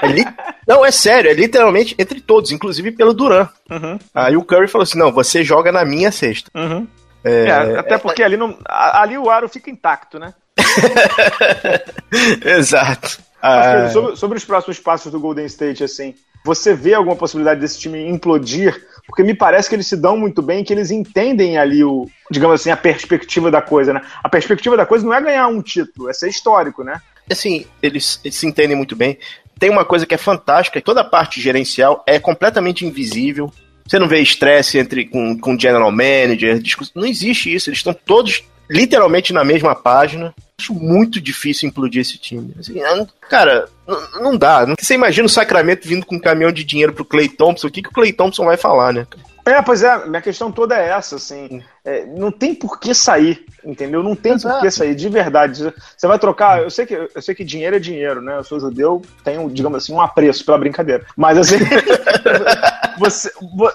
É li... Não, é sério, é literalmente entre todos, inclusive pelo Duran. Uhum. Aí o Curry falou assim: não, você joga na minha cesta. Uhum. É... É, até porque ali, não, ali o aro fica intacto, né? Exato. Ah... Sobre, sobre, os próximos passos do Golden State, assim, você vê alguma possibilidade desse time implodir porque me parece que eles se dão muito bem, que eles entendem ali o, digamos assim, a perspectiva da coisa, né? A perspectiva da coisa não é ganhar um título, é ser histórico, né? Assim, eles, eles se entendem muito bem. Tem uma coisa que é fantástica, toda a parte gerencial é completamente invisível. Você não vê estresse entre com, com general manager, não existe isso. Eles estão todos literalmente na mesma página. Acho muito difícil implodir esse time. Assim, cara, não dá. Você imagina o Sacramento vindo com um caminhão de dinheiro pro Clay Thompson, o que, que o Clay Thompson vai falar, né? É, pois é, minha questão toda é essa, assim. É, não tem por que sair, entendeu? Não tem Exato. por que sair, de verdade. Você vai trocar. Eu sei, que, eu sei que dinheiro é dinheiro, né? Eu sou judeu, tenho, digamos assim, um apreço pela brincadeira. Mas assim. você,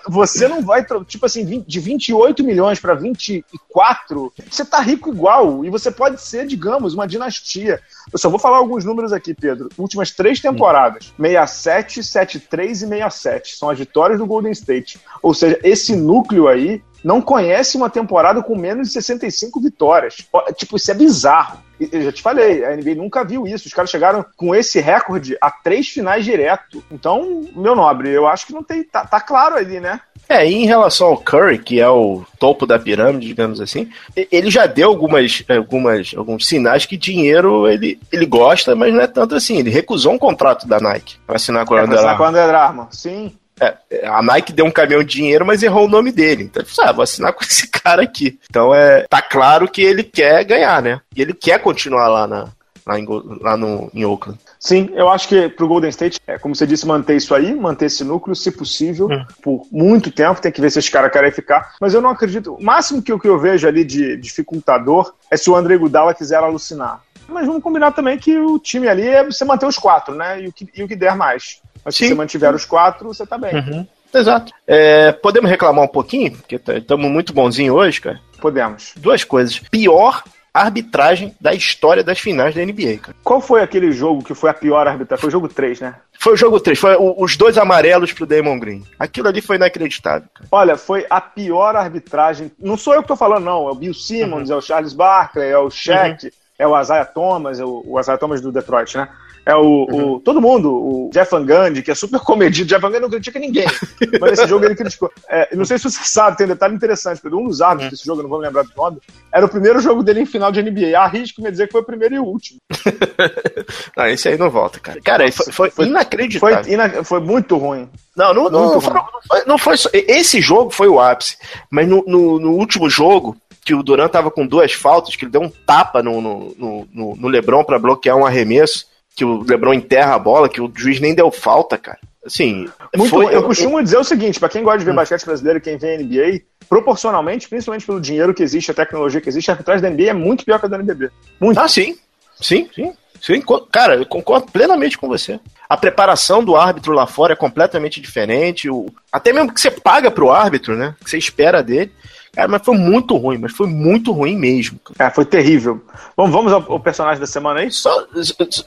você não vai. Tipo assim, de 28 milhões para 24, você tá rico igual. E você pode ser, digamos, uma dinastia. Eu só vou falar alguns números aqui, Pedro. Últimas três temporadas: 67, 73 e 67. São as vitórias do Golden State. Ou seja, esse núcleo aí não conhece uma temporada com menos de 65 vitórias. Tipo, isso é bizarro. Eu já te falei, a NBA nunca viu isso. Os caras chegaram com esse recorde a três finais direto. Então, meu nobre, eu acho que não tem. Tá, tá claro ali, né? É, e em relação ao Curry, que é o topo da pirâmide, digamos assim, ele já deu algumas, algumas, alguns sinais que dinheiro ele, ele gosta, mas não é tanto assim. Ele recusou um contrato da Nike para assinar com a é, Under Armour. com a Under Armour, sim. É, a Nike deu um caminhão de dinheiro, mas errou o nome dele. Então ele falou, ah, vou assinar com esse cara aqui. Então é, tá claro que ele quer ganhar, né? E ele quer continuar lá, na, lá, em, lá no, em Oakland. Sim, eu acho que pro Golden State, é, como você disse, manter isso aí, manter esse núcleo, se possível, hum. por muito tempo. Tem que ver se os caras querem ficar. Mas eu não acredito. O máximo que, que eu vejo ali de dificultador é se o André Gudala quiser alucinar. Mas vamos combinar também que o time ali é você manter os quatro, né? E o que, e o que der mais. Mas Sim. se você mantiver os quatro, você tá bem. Uhum. Exato. É, podemos reclamar um pouquinho? Porque estamos muito bonzinho hoje, cara. Podemos. Duas coisas. Pior arbitragem da história das finais da NBA, cara. Qual foi aquele jogo que foi a pior arbitragem? Foi o jogo 3, né? Foi o jogo 3, foi os dois amarelos pro Damon Green. Aquilo ali foi inacreditável. Cara. Olha, foi a pior arbitragem. Não sou eu que tô falando, não. É o Bill Simmons, uhum. é o Charles Barkley, é o Shaq, uhum. é o Isaiah Thomas, é o, o Isaiah Thomas do Detroit, né? É o, uhum. o, todo mundo, o Jeff Van Gundy, que é super comedido. Jeff Van Gundy não critica ninguém, mas nesse jogo ele criticou. É, não sei se você sabe, tem um detalhe interessante. Um dos árbitros uhum. desse jogo, eu não vou me lembrar do nome, era o primeiro jogo dele em final de NBA. Arrisco me dizer que foi o primeiro e o último. não, esse aí não volta, cara. Cara, Nossa, foi, foi, foi, inacreditável. Foi, ina foi, muito ruim. Não, não, não, não, foi, não, foi, não foi só, Esse jogo foi o ápice, mas no, no, no último jogo, que o Durant tava com duas faltas, que ele deu um tapa no, no, no, no Lebron para bloquear um arremesso que o LeBron enterra a bola, que o juiz nem deu falta, cara. Assim, muito, foi, eu, costumo dizer o seguinte, para quem gosta de ver hum. basquete brasileiro, quem vê NBA, proporcionalmente, principalmente pelo dinheiro que existe, a tecnologia que existe, a arbitragem da NBA é muito pior que a da NBB. Muito. Ah, sim. Sim, sim. sim. Cara, eu concordo plenamente com você. A preparação do árbitro lá fora é completamente diferente. O... Até mesmo que você paga pro árbitro, né? Que você espera dele. Cara, mas foi muito ruim, mas foi muito ruim mesmo. Cara, é, foi terrível. Bom, vamos ao, ao, personagem da semana aí? Só,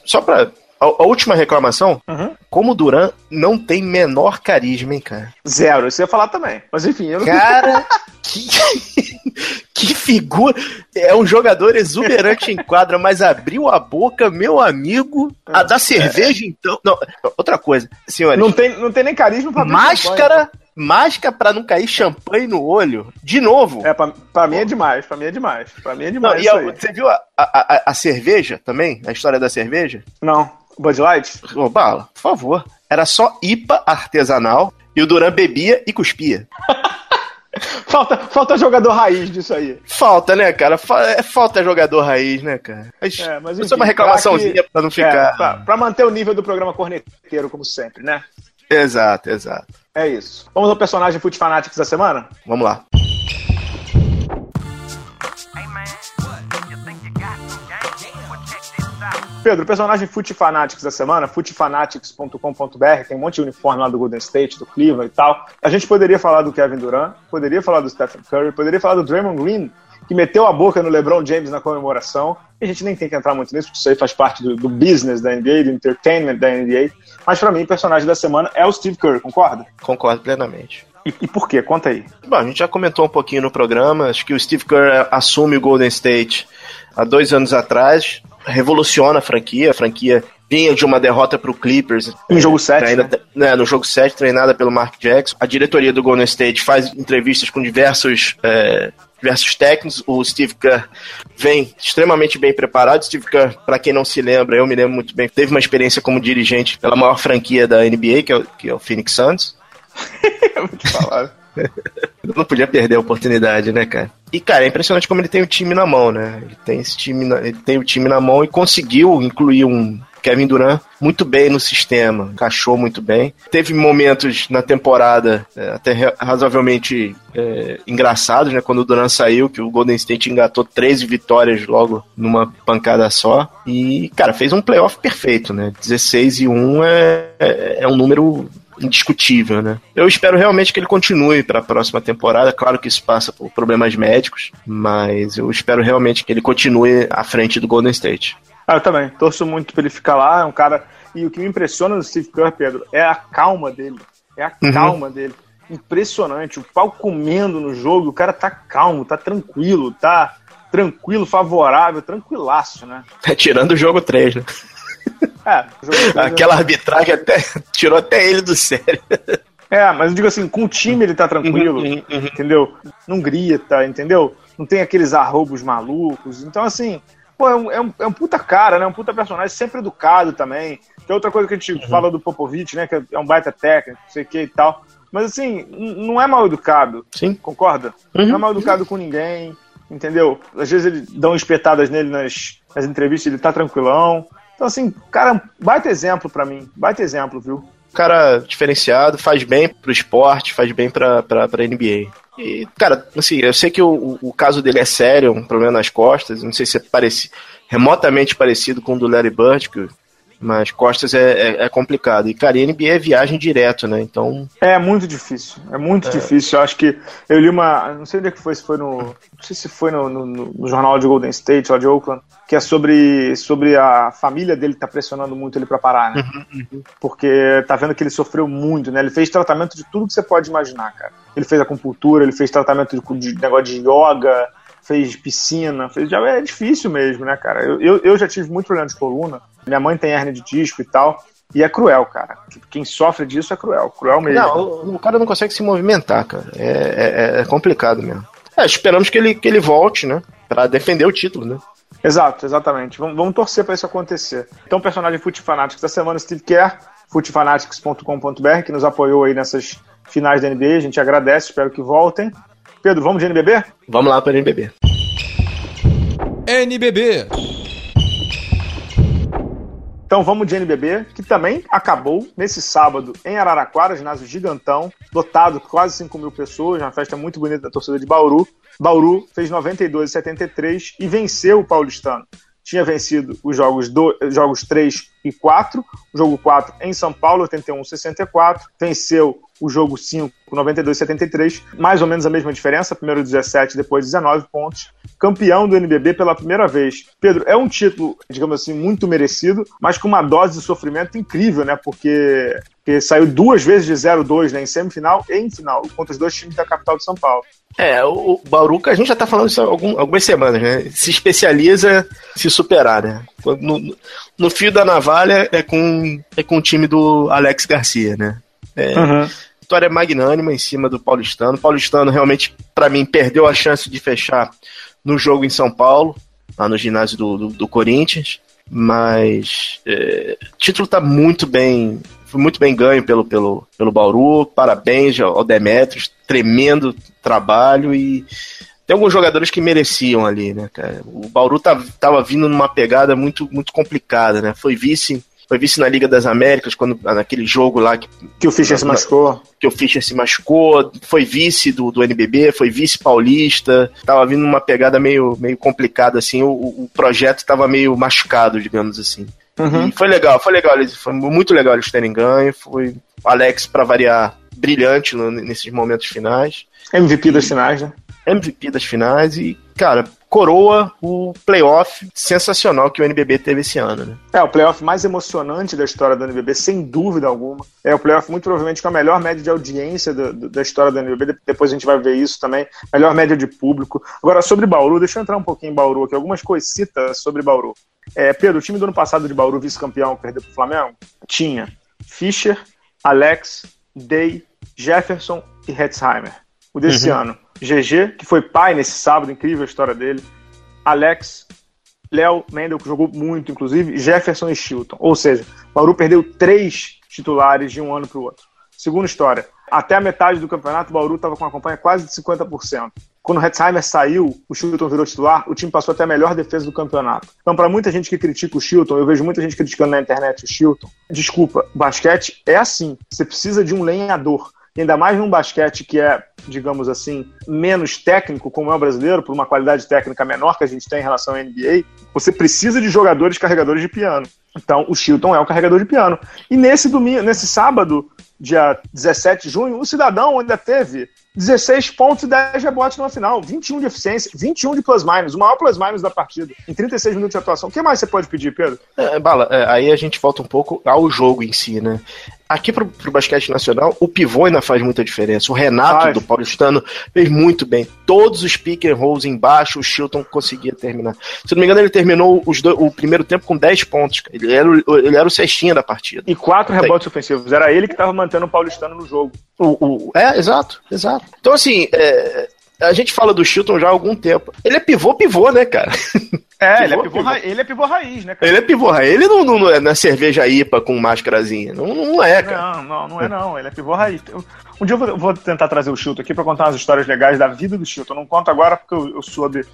só pra. A, a última reclamação, uhum. como o Duran não tem menor carisma, hein, cara? Zero, isso ia falar também. Mas enfim, eu não Cara, que, que figura. É um jogador exuberante em quadra, mas abriu a boca, meu amigo. A da cerveja, é. então. Não, outra coisa, senhores. Não tem, não tem nem carisma pra Máscara máscara para não cair champanhe no olho, de novo. É, pra, pra mim é demais, pra mim é demais. Pra mim é demais. Não, e a, você viu a, a, a, cerveja também? A história da cerveja? Não. Bud Light? Ô, Bala, por favor. Era só IPA artesanal e o Duran bebia e cuspia. falta, falta jogador raiz disso aí. Falta, né, cara? É falta jogador raiz, né, cara? Mas, é, mas enfim, é uma reclamaçãozinha pra, que, pra não ficar. É, pra, pra manter o nível do programa corneteiro, como sempre, né? Exato, exato. É isso. Vamos ao personagem Foot Fanatics da semana? Vamos lá. Pedro, personagem Foot Fanatics da semana, footfanatics.com.br, tem um monte de uniforme lá do Golden State, do Cleveland e tal. A gente poderia falar do Kevin Durant, poderia falar do Stephen Curry, poderia falar do Draymond Green, que meteu a boca no LeBron James na comemoração. E a gente nem tem que entrar muito nisso, porque isso aí faz parte do, do business da NBA, do entertainment da NBA. Mas para mim, o personagem da semana é o Steve Kerr, concorda? Concordo plenamente. E, e, por quê? Conta aí. Bom, a gente já comentou um pouquinho no programa. Acho que o Steve Kerr assume o Golden State há dois anos atrás, revoluciona a franquia. A franquia vinha de uma derrota para o Clippers. No jogo 7. né? né? no jogo 7, treinada pelo Mark Jackson. A diretoria do Golden State faz entrevistas com diversos é, diversos técnicos. O Steve Kerr vem extremamente bem preparado. Steve Kerr, para quem não se lembra, eu me lembro muito bem, teve uma experiência como dirigente pela maior franquia da NBA, que é o, que é o Phoenix Suns. Muito falar. não podia perder a oportunidade, né, cara? E, cara, é impressionante como ele tem o time na mão, né? Ele tem esse time, na, ele tem o time na mão e conseguiu incluir um Kevin Durant muito bem no sistema, encaixou muito bem. Teve momentos na temporada é, até razoavelmente é, engraçados, né? Quando o Durant saiu, que o Golden State engatou 13 vitórias logo numa pancada só. E, cara, fez um playoff perfeito, né? 16 e 1 é, é, é um número indiscutível, né? Eu espero realmente que ele continue para a próxima temporada. Claro que isso passa por problemas médicos, mas eu espero realmente que ele continue à frente do Golden State. Ah, eu também. Torço muito pra ele ficar lá. É um cara. E o que me impressiona no Steve Kerr, Pedro, é a calma dele. É a uhum. calma dele. impressionante. O pau comendo no jogo, o cara tá calmo, tá tranquilo, tá tranquilo, favorável, tranquilaço, né? Tá tirando o jogo 3, né? É, Aquela arbitragem até tirou até ele do sério. É, mas eu digo assim, com o time ele tá tranquilo, uhum, uhum. entendeu? Não grita, entendeu? Não tem aqueles arrobos malucos. Então, assim, pô, é um, é um, é um puta cara, né? Um puta personagem, sempre educado também. É outra coisa que a gente uhum. fala do Popovich, né? Que é um baita técnico, não sei o que e tal. Mas, assim, não é mal educado. Sim. Concorda? Uhum. Não é mal educado com ninguém, entendeu? Às vezes ele dão espetadas nele nas, nas entrevistas, ele tá tranquilão. Então, assim, cara, baita exemplo para mim. Baita exemplo, viu? Cara diferenciado, faz bem pro esporte, faz bem pra, pra, pra NBA. E, cara, assim, eu sei que o, o caso dele é sério, um problema nas costas, não sei se é remotamente parecido com o do Larry Bird, que mas costas é, é, é, complicado. E, cara, e NBA é viagem direto, né? Então. É muito difícil. É muito é. difícil. Eu acho que eu li uma. Não sei onde é que foi, se foi no. Não sei se foi no, no, no jornal de Golden State, lá de Oakland, que é sobre, sobre a família dele tá pressionando muito ele para parar, né? Uhum, uhum. Porque tá vendo que ele sofreu muito, né? Ele fez tratamento de tudo que você pode imaginar, cara. Ele fez acupuntura, ele fez tratamento de, de negócio de yoga, fez piscina, fez. Já é difícil mesmo, né, cara? Eu, eu, eu já tive muito problema de coluna. Minha mãe tem hernia de disco e tal. E é cruel, cara. Quem sofre disso é cruel. Cruel mesmo. Não, o, o cara não consegue se movimentar, cara. É, é, é, complicado mesmo. É, esperamos que ele, que ele volte, né? Pra defender o título, né? Exato, exatamente. Vamos, vamos torcer para isso acontecer. Então, personagem Fute Fanatics da semana, Steve Kerr, futefanatics.com.br, que nos apoiou aí nessas finais da NBA. A gente agradece, espero que voltem. Pedro, vamos de NBB? Vamos lá para NBB. NBB. Então vamos de NBB, que também acabou nesse sábado em Araraquara, ginásio gigantão, lotado, quase 5 mil pessoas, uma festa muito bonita da torcida de Bauru. Bauru fez 92 73 e venceu o Paulistano. Tinha vencido os jogos, do, jogos 3 e 4, o jogo 4 em São Paulo, 81 64, venceu o jogo 5, 92 73, mais ou menos a mesma diferença, primeiro 17, depois 19 pontos, campeão do NBB pela primeira vez. Pedro, é um título, digamos assim, muito merecido, mas com uma dose de sofrimento incrível, né? Porque, porque saiu duas vezes de 0-2 né? em semifinal e em final, contra os dois times da capital de São Paulo. É, o Bauru, a gente já tá falando isso há algum, algumas semanas, né? Se especializa se superar, né? No, no fio da navalha é com, é com o time do Alex Garcia, né? É, uhum. Vitória magnânima em cima do Paulistano. O Paulistano realmente, para mim, perdeu a chance de fechar no jogo em São Paulo, lá no ginásio do, do, do Corinthians. Mas é, o título está muito bem. Muito bem ganho pelo, pelo, pelo Bauru. Parabéns ao Demetrios. Tremendo trabalho e tem alguns jogadores que mereciam ali, né, cara? O Bauru tava, tá, tava vindo numa pegada muito, muito complicada, né? Foi vice foi vice na Liga das Américas, quando naquele jogo lá que, que o Fischer se machucou. Que o Fischer se machucou, foi vice do, do NBB, foi vice paulista, tava vindo uma pegada meio, meio complicada, assim, o, o projeto tava meio machucado, digamos assim. Uhum. foi legal, foi legal, foi muito legal eles terem ganho, foi Alex, para variar, brilhante no, nesses momentos finais. MVP das finais, né? MVP das finais e, cara, coroa o playoff sensacional que o NBB teve esse ano, né? É, o playoff mais emocionante da história do NBB, sem dúvida alguma. É o playoff muito provavelmente com a melhor média de audiência do, do, da história do NBB, depois a gente vai ver isso também, melhor média de público. Agora, sobre Bauru, deixa eu entrar um pouquinho em Bauru aqui, algumas coisitas sobre Bauru. É, Pedro, o time do ano passado de Bauru, vice-campeão, perdeu pro Flamengo, tinha Fischer, Alex, Day, Jefferson e Hetzheimer. O desse uhum. ano, GG, que foi pai nesse sábado, incrível a história dele. Alex, Léo Mendel, que jogou muito, inclusive, Jefferson e Chilton. Ou seja, Bauru perdeu três titulares de um ano para o outro. Segunda história, até a metade do campeonato, o Bauru estava com uma campanha quase de 50%. Quando o Hetzheimer saiu, o Chilton virou titular, o time passou até a melhor defesa do campeonato. Então, para muita gente que critica o Chilton, eu vejo muita gente criticando na internet o Chilton. Desculpa, basquete é assim. Você precisa de um lenhador ainda mais num basquete que é, digamos assim, menos técnico, como é o brasileiro, por uma qualidade técnica menor que a gente tem em relação à NBA, você precisa de jogadores carregadores de piano. Então, o Chilton é o carregador de piano. E nesse domingo, nesse sábado, dia 17 de junho, o Cidadão ainda teve 16 pontos e 10 rebotes na final, 21 de eficiência, 21 de plus-minus, o maior plus-minus da partida, em 36 minutos de atuação. O que mais você pode pedir, Pedro? É, Bala, é, aí a gente volta um pouco ao jogo em si, né? Aqui pro, pro basquete nacional, o pivô ainda faz muita diferença. O Renato do Paulistano fez muito bem. Todos os pick and rolls embaixo, o Chilton conseguia terminar. Se não me engano, ele terminou os do, o primeiro tempo com 10 pontos. Ele era, o, ele era o cestinha da partida. E quatro rebotes ofensivos. Era ele que estava mantendo o Paulistano no jogo. O, o, é, exato, exato. Então, assim, é, a gente fala do Chilton já há algum tempo. Ele é pivô, pivô, né, cara? É, ele, é pivô, pivô. ele é pivô raiz, né, cara? Ele é pivô raiz. Ele não, não, não é na cerveja IPA com máscarazinha. Não, não é, cara. Não, não, não é não. Ele é pivô raiz. Um dia eu vou, vou tentar trazer o Chilton aqui para contar umas histórias legais da vida do Chilton. Eu não conto agora porque eu, eu soube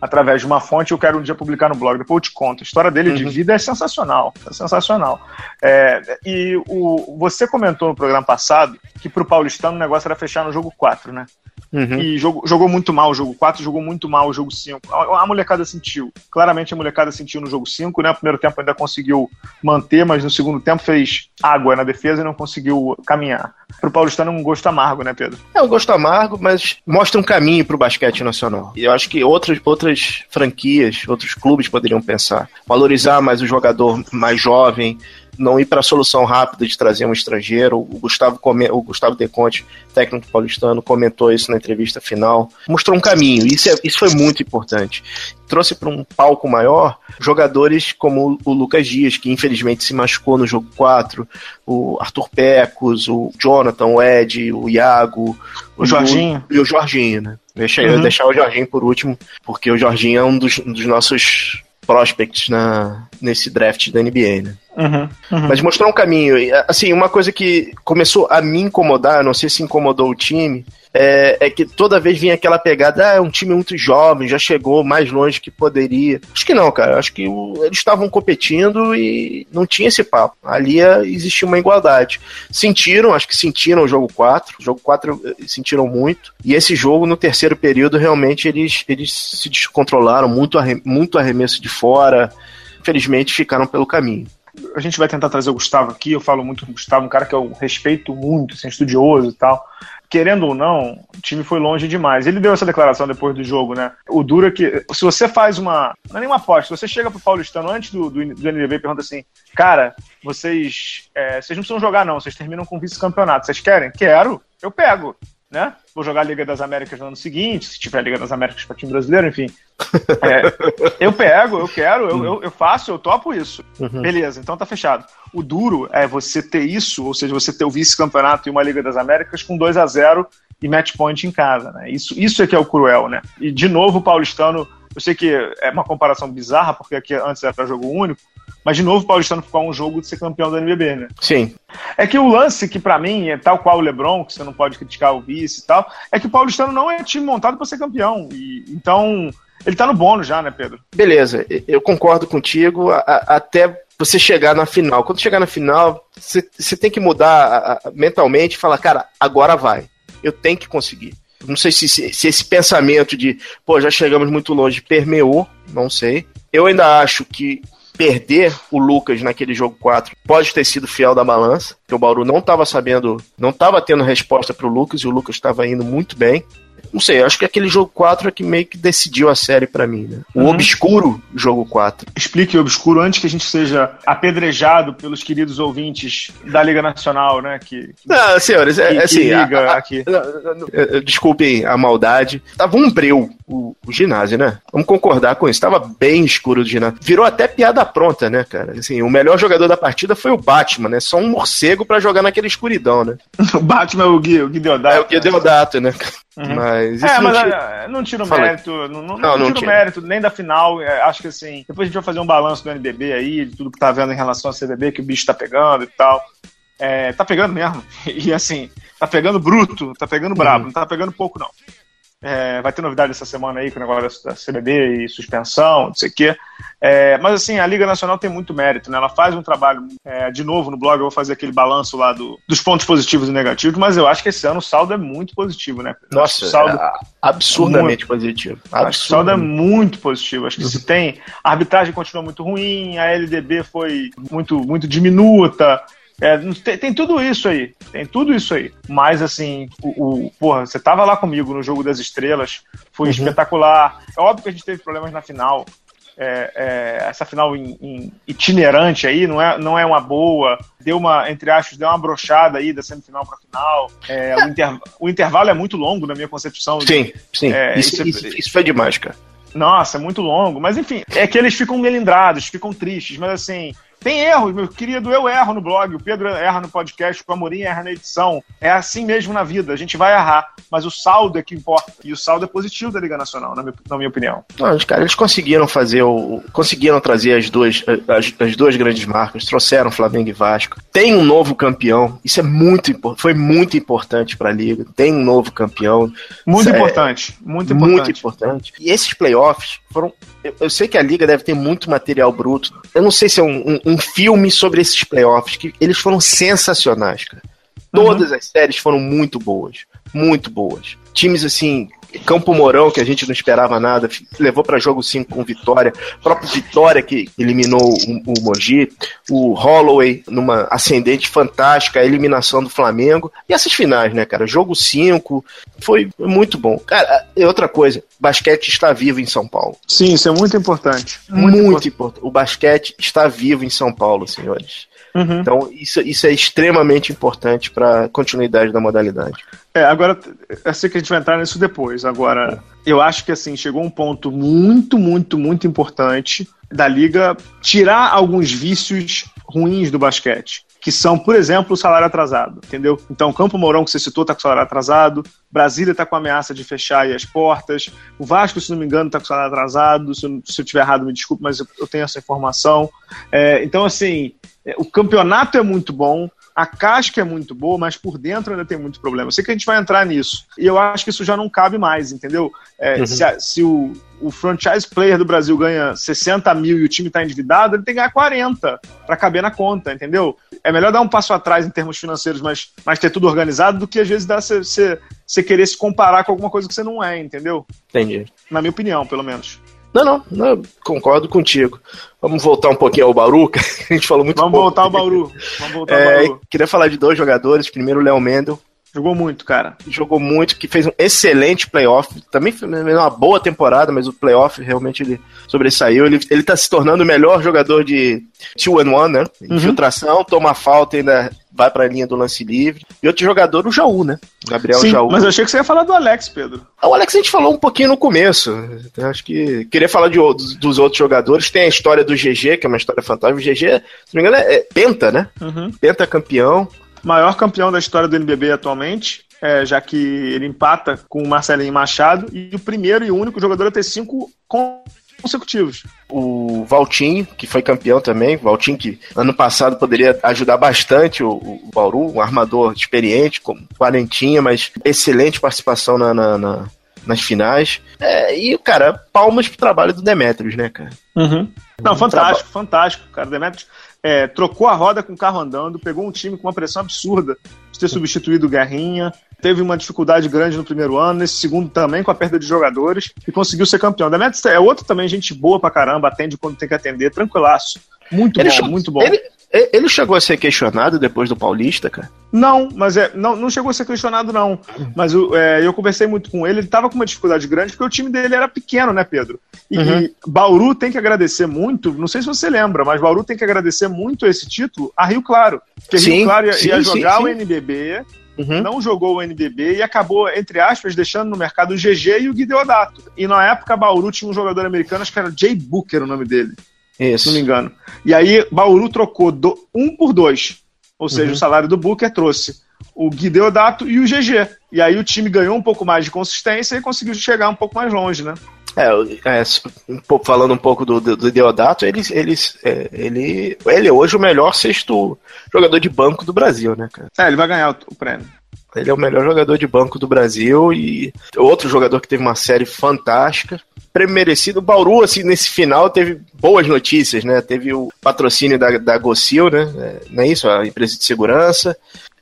através de uma fonte, eu quero um dia publicar no blog, depois eu te conto. A história dele uhum. de vida é sensacional, é sensacional. É, e o, você comentou no programa passado que pro paulistano o negócio era fechar no jogo 4, né? Uhum. E jogou, jogou muito mal o jogo 4, jogou muito mal o jogo 5. A, a, molecada sentiu. Claramente a molecada sentiu no jogo 5, né? O primeiro tempo ainda conseguiu manter, mas no segundo tempo fez água na defesa e não conseguiu caminhar. Pro paulistano é um gosto amargo, né, Pedro? É um gosto amargo, mas mostra um caminho pro basquete nacional. E eu acho que outras, outras franquias, outros clubes poderiam pensar. Valorizar mais o jogador mais jovem, não ir para a solução rápida de trazer um estrangeiro. O Gustavo, o Gustavo Deconte, técnico paulistano, comentou isso na entrevista final. Mostrou um caminho, isso, é, isso foi muito importante. Trouxe para um palco maior jogadores como o Lucas Dias, que infelizmente se machucou no jogo 4, o Arthur Pecos, o Jonathan, o Ed, o Iago, o, o Jorginho. E o Jorginho, né? Deixa uhum. eu deixar o Jorginho por último, porque o Jorginho é um dos, um dos nossos prospects na, nesse draft da NBA, né? Uhum, uhum. Mas mostrou um caminho. Assim, uma coisa que começou a me incomodar, não sei se incomodou o time, é, é, que toda vez vinha aquela pegada, ah, é um time muito jovem, já chegou mais longe que poderia. Acho que não, cara. Acho que o, eles estavam competindo e não tinha esse papo. Ali é, existia uma igualdade. Sentiram, acho que sentiram o jogo 4. O jogo 4 eh, sentiram muito. E esse jogo, no terceiro período, realmente eles, eles se descontrolaram, muito, arre, muito arremesso de fora. Infelizmente, ficaram pelo caminho a gente vai tentar trazer o Gustavo aqui, eu falo muito com o Gustavo, um cara que eu respeito muito, assim, estudioso e tal querendo ou não, o time foi longe demais. Ele deu essa declaração depois do jogo, né? O duro é que, se você faz uma. Não é nenhuma aposta, você chega pro Paulistano antes do, do, do e pergunta assim: cara, vocês, é, vocês não precisam jogar, não, vocês terminam com vice-campeonato. Vocês querem? Quero, eu pego né? Vou jogar a Liga das Américas no ano seguinte, se tiver a Liga das Américas para time brasileiro, enfim. É, eu pego, eu quero, eu, eu, eu, faço, eu topo isso. Uhum. Beleza, então tá fechado. O duro é você ter isso, ou seja, você ter o vice-campeonato e uma Liga das Américas com 2 a 0 e match point em casa, né? Isso, isso é que é o cruel, né? E de novo o paulistano, eu sei que é uma comparação bizarra, porque aqui antes era jogo único, mas, de novo, o Paulistano ficou um jogo de ser campeão da NBB, né? Sim. É que o lance que, para mim, é tal qual o LeBron, que você não pode criticar o vice e tal, é que o Paulistano não é time montado para ser campeão. E, então, ele tá no bônus já, né, Pedro? Beleza, eu concordo contigo, a, a, até você chegar na final. Quando chegar na final, você, você tem que mudar a, mentalmente e falar, cara, agora vai. Eu tenho que conseguir. Não sei se, se, se, esse pensamento de, pô, já chegamos muito longe, permeou, não sei. Eu ainda acho que perder o Lucas naquele jogo 4 pode ter sido fiel da balança, que o Bauru não estava sabendo, não estava tendo resposta para o Lucas e o Lucas estava indo muito bem. Não sei, acho que aquele jogo 4 é que meio que decidiu a série para mim, né? O uhum. obscuro jogo 4. Explique o obscuro antes que a gente seja apedrejado pelos queridos ouvintes da Liga Nacional, né? Que, não, senhores, é, que, assim. liga a, a, aqui. Desculpem a maldade. Tava um breu o, o, ginásio, né? Vamos concordar com isso. Tava bem escuro o ginásio. Virou até piada pronta, né, cara? Assim, o melhor jogador da partida foi o Batman, né? Só um morcego para jogar naquela escuridão, né? o Batman é o Gui, o Gui Deodato. É o Gui né? Deodato, né? Uhum. Mas é, mas não tira, é, não tira o mérito, não, não, não, não tira o mérito nem da final. É, acho que assim, depois a gente vai fazer um balanço do NBB aí, de tudo que tá vendo em relação ao CBB, que o bicho tá pegando e tal. É, tá pegando mesmo. E assim, tá pegando bruto, tá pegando brabo, uhum. não tá pegando pouco, não. É, vai ter novidade essa semana aí com o negócio da CBB e suspensão, não sei o quê. É, mas assim, a Liga Nacional tem muito mérito, né? Ela faz um trabalho, é, de novo, no blog eu vou fazer aquele balanço lá do, dos pontos positivos e negativos, mas eu acho que esse ano o saldo é muito positivo, né? Nossa, saldo é absurdamente muito, positivo. Absurdamente. O saldo é muito positivo. Acho que se tem. A arbitragem continua muito ruim, a LDB foi muito, muito diminuta. É, tem, tem, tudo isso aí. Tem tudo isso aí. Mas, assim, o, o porra, você tava lá comigo no jogo das estrelas, foi uhum. espetacular. É óbvio que a gente teve problemas na final. É, é, essa final in, in, itinerante aí não é, não é uma boa. Deu uma, entre aspas, deu uma brochada aí da semifinal para final. É, o, inter, o, intervalo é muito longo, na minha concepção. Sim, sim. É, isso, isso, isso foi demais, cara. Nossa, é muito longo. Mas enfim, é que eles ficam melindrados, ficam tristes, mas assim, tem erros, meu querido, eu erro no blog, o Pedro erra no podcast, o Amorim erra na edição. É assim mesmo na vida, a gente vai errar, mas o saldo é que importa. E o saldo é positivo da Liga Nacional, na minha, na minha opinião. Não, os caras eles conseguiram fazer o. conseguiram trazer as duas, as, as duas grandes marcas, trouxeram Flamengo e Vasco. Tem um novo campeão, isso é muito foi muito importante para a Liga. Tem um novo campeão. Muito importante, é, muito importante. Muito importante. E esses playoffs foram. Eu, eu, sei que a Liga deve ter muito material bruto. Eu não sei se é um, um um filme sobre esses playoffs, que eles foram sensacionais, cara. Todas uhum. as séries foram muito boas. Muito boas. Times assim, Campo Mourão, que a gente não esperava nada, levou para jogo 5 com Vitória. O próprio Vitória, que eliminou o, o Mogi. O Holloway, numa ascendente fantástica, a eliminação do Flamengo. E essas finais, né, cara? Jogo 5, foi muito bom. Cara, e outra coisa, basquete está vivo em São Paulo. Sim, isso é muito importante. Muito, muito importante. O basquete está vivo em São Paulo, senhores. Uhum. Então, isso, isso é extremamente importante para a continuidade da modalidade. É, agora, eu sei que a gente vai entrar nisso depois. Agora, eu acho que assim, chegou um ponto muito, muito, muito importante da liga tirar alguns vícios ruins do basquete. Que são, por exemplo, o salário atrasado, entendeu? Então, Campo Mourão, que você citou, está com salário atrasado. Brasília está com ameaça de fechar as portas. O Vasco, se não me engano, está com salário atrasado. Se eu, se eu tiver errado, me desculpe, mas eu, eu tenho essa informação. É, então, assim, é, o campeonato é muito bom, a casca é muito boa, mas por dentro ainda tem muito problema. Eu sei que a gente vai entrar nisso. E eu acho que isso já não cabe mais, entendeu? É, uhum. Se, a, se o, o, franchise player do Brasil ganha 60 mil e o time está endividado, ele tem que ganhar 40 para caber na conta, entendeu? É melhor dar um passo atrás em termos financeiros, mas, mas ter tudo organizado, do que às vezes você querer se comparar com alguma coisa que você não é, entendeu? Entendi. Na minha opinião, pelo menos. Não, não, não, concordo contigo. Vamos voltar um pouquinho ao Bauru, que a gente falou muito Vamos pouco. voltar ao Bauru. Vamos voltar é, ao Bauru. Queria falar de dois jogadores. Primeiro, o Léo Mendel. Jogou muito, cara. Jogou muito, que fez um excelente playoff. Também foi uma boa temporada, mas o playoff realmente ele sobressaiu. Ele, ele tá se tornando o melhor jogador de 2 and 1, né? Uhum. Infiltração, toma falta, ainda vai para a linha do lance livre. E outro jogador, o Jaú, né? Gabriel Sim, Jaú. Mas eu achei que você ia falar do Alex, Pedro. Ah, o Alex a gente falou um pouquinho no começo. Eu acho que queria falar de, dos, dos, outros jogadores. Tem a história do GG, que é uma história fantástica. O GG, se não me engano, é, é penta, né? Uhum. Penta campeão. Maior campeão da história do NBB atualmente. É, já que ele empata com o Marcelinho Machado, e o primeiro e único jogador a ter cinco consecutivos. O Valtinho, que foi campeão também, Valtinho que ano passado poderia ajudar bastante o, o Bauru, um armador experiente, com quarentinha, mas excelente participação na, na, na nas finais. É, e, cara, palmas pro trabalho do Demetrius, né, cara? Uhum. Não, fantástico, fantástico, cara. Demetrius é, trocou a roda com o carro andando, pegou um time com uma pressão absurda de ter substituído o Guerrinha, teve uma dificuldade grande no primeiro ano, nesse segundo também com a perda de jogadores e conseguiu ser campeão. Demetrius é outro também, gente boa pra caramba, atende quando tem que atender, tranquilaço. Muito ele bom, chegou, muito bom. Ele, ele chegou a ser questionado depois do Paulista, cara? Não, mas é, não, não chegou a ser questionado, não. Mas é, eu conversei muito com ele, ele tava com uma dificuldade grande, porque o time dele era pequeno, né, Pedro? E, uhum. e Bauru tem que agradecer muito, não sei se você lembra, mas Bauru tem que agradecer muito esse título a Rio Claro. Porque sim, Rio Claro ia, sim, ia jogar sim, o NBB, Uhum. não jogou o NBB e acabou, entre aspas, deixando no mercado o GG e o Guideodato. E na época, Bauru tinha um jogador americano, acho que era Jay Booker o nome dele. Isso. Se não me engano. E aí, Bauru trocou do, um por dois. Ou seja, uhum. o salário do Booker trouxe o Guideodato e o GG. E aí o time ganhou um pouco mais de consistência e conseguiu chegar um pouco mais longe, né? É, é falando um pouco do, do, do Deodato, ele, ele, é, ele, ele é hoje o melhor sexto jogador de banco do Brasil, né, cara? É, ele vai ganhar o, prêmio. Ele é o melhor jogador de banco do Brasil e outro jogador que teve uma série fantástica. Prêmio merecido. O Bauru, assim, nesse final teve boas notícias, né? Teve o patrocínio da, da Gocil, né? É, não é isso? A empresa de segurança.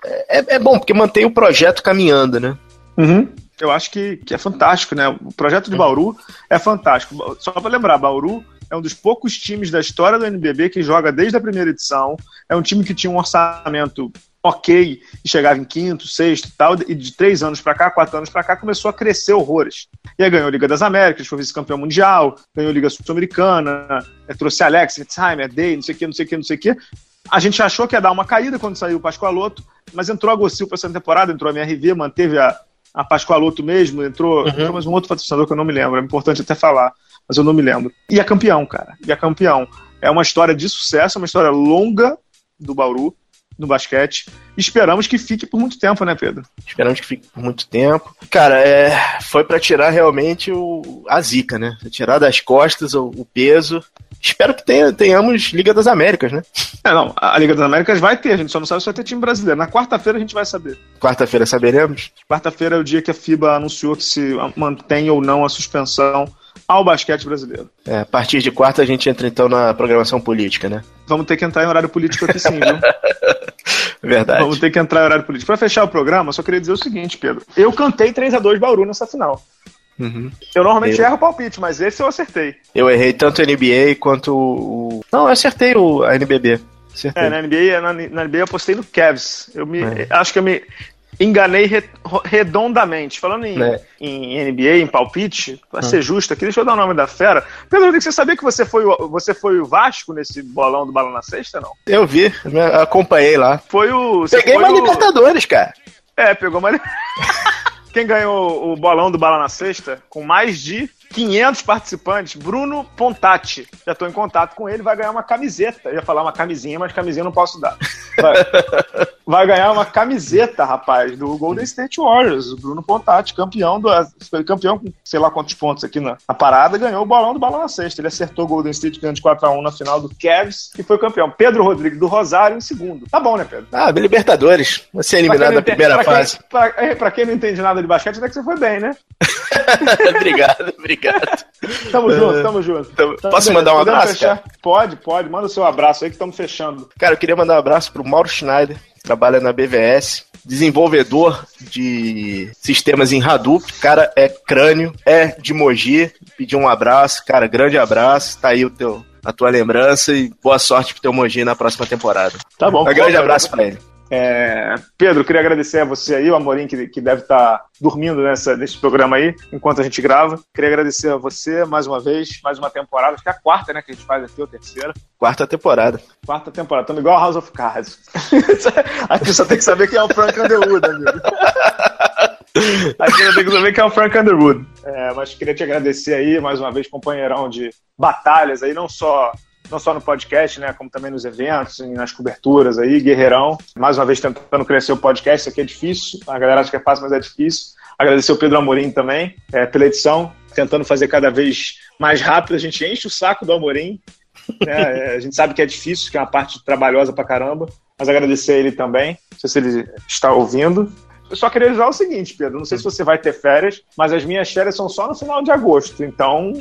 É, é bom, porque mantém o projeto caminhando, né? Uhum eu acho que, que é fantástico, né? O projeto de Bauru é fantástico. Só para lembrar, Bauru é um dos poucos times da história do NBB que joga desde a primeira edição. É um time que tinha um orçamento ok e chegava em quinto, sexto e tal, e de três anos para cá, quatro anos para cá, começou a crescer horrores. E aí ganhou a Liga das Américas, foi vice-campeão mundial, ganhou a Liga Sul-Americana, é, trouxe Alex, Hetzheimer, Day, não sei o que, não sei o que, não sei o que. A gente achou que ia dar uma caída quando saiu o Pascoaloto, mas entrou a Gossil para essa temporada, entrou a MRV, manteve a, a Pascoaloto mesmo, entrou, uhum. entrou mais um outro patrocinador que eu não me lembro, é importante até falar, mas eu não me lembro. E é campeão, cara, e é campeão. É uma história de sucesso, é uma história longa do Bauru, no basquete. Esperamos que fique por muito tempo, né, Pedro? Esperamos que fique por muito tempo. Cara, é, foi para tirar realmente o, a zica, né? Tirar das costas o, o peso. Espero que tenha, tenhamos Liga das Américas, né? É, não, a Liga das Américas vai ter, a gente só não sabe se vai ter time brasileiro. Na quarta-feira a gente vai saber. Quarta-feira saberemos? Quarta-feira é o dia que a FIBA anunciou que se mantém ou não a suspensão ao basquete brasileiro. É, a partir de quarta a gente entra então na programação política, né? Vamos ter que entrar em horário político aqui sim, viu? Verdade. Vamos ter que entrar em horário político. Para fechar o programa, só queria dizer o seguinte, Pedro. Eu cantei 3 a 2 Bauru nessa final. Uhum. Eu normalmente eu... erro o palpite, mas esse eu acertei. Eu errei tanto o NBA quanto o. Não, eu acertei o, a NBB. Acertei. É, na NBA, na, na NBA eu apostei no Cavs. Eu me, é. Acho que eu me enganei re, redondamente. Falando em, é. em, NBA, em palpite, pra ser justo aqui, deixa eu dar o nome da fera. Pedro, você sabia que você foi, o, você foi o Vasco nesse bolão do Bala na Sexta, não? Eu vi, acompanhei lá. Foi o. Peguei foi uma o... Libertadores, cara. É, pegou uma. Quem ganhou o bolão do Bala na Sexta, com mais de 500 participantes, Bruno Pontati. Já estou em contato com ele, vai ganhar uma camiseta. Eu ia falar uma camisinha, mas camisinha não posso dar. Vai, vai ganhar uma camiseta, rapaz, do Golden State Warriors. O Bruno Pontati, campeão do. Foi campeão com sei lá quantos pontos aqui na, na parada, ganhou o bolão do Bala na Sexta. Ele acertou o Golden State ganhando de 4x1 na final do Cavs e foi campeão. Pedro Rodrigues do Rosário em segundo. Tá bom, né, Pedro? Ah, Libertadores. Você é eliminado na primeira pra fase. Quem, pra, é, pra, quem não entende nada de basquete, até que você foi bem, né? obrigado, obrigado. Tamo junto, tamo junto. Tamo, posso mandar um abraço? Pode, pode. Manda o seu abraço aí que estamos fechando. Cara, eu queria mandar um abraço pro Mauro Schneider, trabalha na BVS, desenvolvedor de sistemas em Hadoop. Cara, é crânio, é de Mogi. Pedir um abraço, cara, grande abraço. Tá aí o teu, a tua lembrança e boa sorte pro teu Mogi na próxima temporada. Tá bom. Um grande abraço para ele. É, Pedro, queria agradecer a você aí, o Amorim, que, que deve estar tá dormindo nessa, nesse programa aí, enquanto a gente grava. Queria agradecer a você mais uma vez, mais uma temporada, acho que é a quarta, né, que a gente faz aqui, ou a terceira. Quarta temporada. Quarta temporada, estamos igual a House of Cards. aqui só tem que saber quem é o Frank Underwood, amigo. Aqui só tem que saber quem é o Frank Underwood. É, mas queria te agradecer aí, mais uma vez, companheirão de batalhas aí, não só não só no podcast, né, como também nos eventos, nas coberturas aí, Guerreirão. Mais uma vez tentando crescer o podcast, isso aqui é difícil, a galera acha que é fácil, mas é difícil. Agradecer o Pedro Amorim também é, pela edição, tentando fazer cada vez mais rápido. A gente enche o saco do Amorim, né, é, a gente sabe que é difícil, que é uma parte trabalhosa pra caramba, mas agradecer a ele também, não sei se ele está ouvindo. Eu só queria dizer o seguinte, Pedro, não sei se você vai ter férias, mas as minhas férias são só no final de agosto, então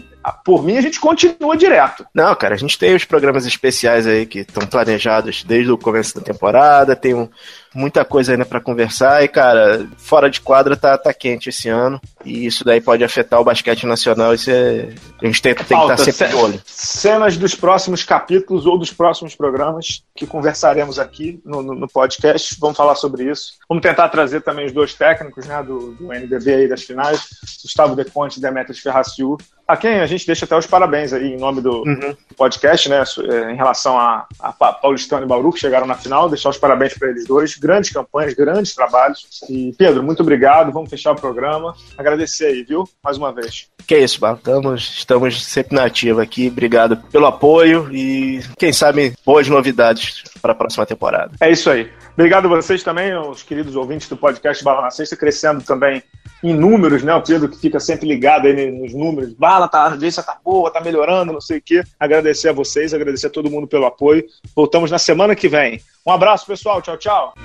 por mim a gente continua direto. Não, cara, a gente tem os programas especiais aí que estão planejados desde o começo da temporada, tem um, muita coisa ainda para conversar. E, cara, fora de quadra tá, tá quente esse ano. E isso daí pode afetar o basquete nacional. E é, a gente tem, tem que estar tá sempre de olho. Cenas dos próximos capítulos ou dos próximos programas que conversaremos aqui no, no, no podcast, vamos falar sobre isso. Vamos tentar trazer também os dois técnicos né, do, do NBB aí das finais, Gustavo Deconte e Demetrios Ferraciu, a quem a gente deixa até os parabéns aí em nome do uhum. podcast, né, é, em relação a, a Paulistano e Bauru, que chegaram na final, deixar os parabéns para eles dois, grandes campanhas, grandes trabalhos. E Pedro, muito obrigado, vamos fechar o programa. Agradecer aí, viu, mais uma vez. Que é isso, Estamos, estamos sempre na ativa aqui, obrigado pelo apoio e, quem sabe, boas novidades para a próxima temporada. É isso aí. Obrigado a vocês também, os queridos ouvintes do podcast Bala na Sexta, crescendo também em números, né? O Pedro que fica sempre ligado aí nos números. Bala, tá, a audiência tá boa, tá melhorando, não sei o quê. Agradecer a vocês, agradecer a todo mundo pelo apoio. Voltamos na semana que vem. Um abraço, pessoal. Tchau, tchau.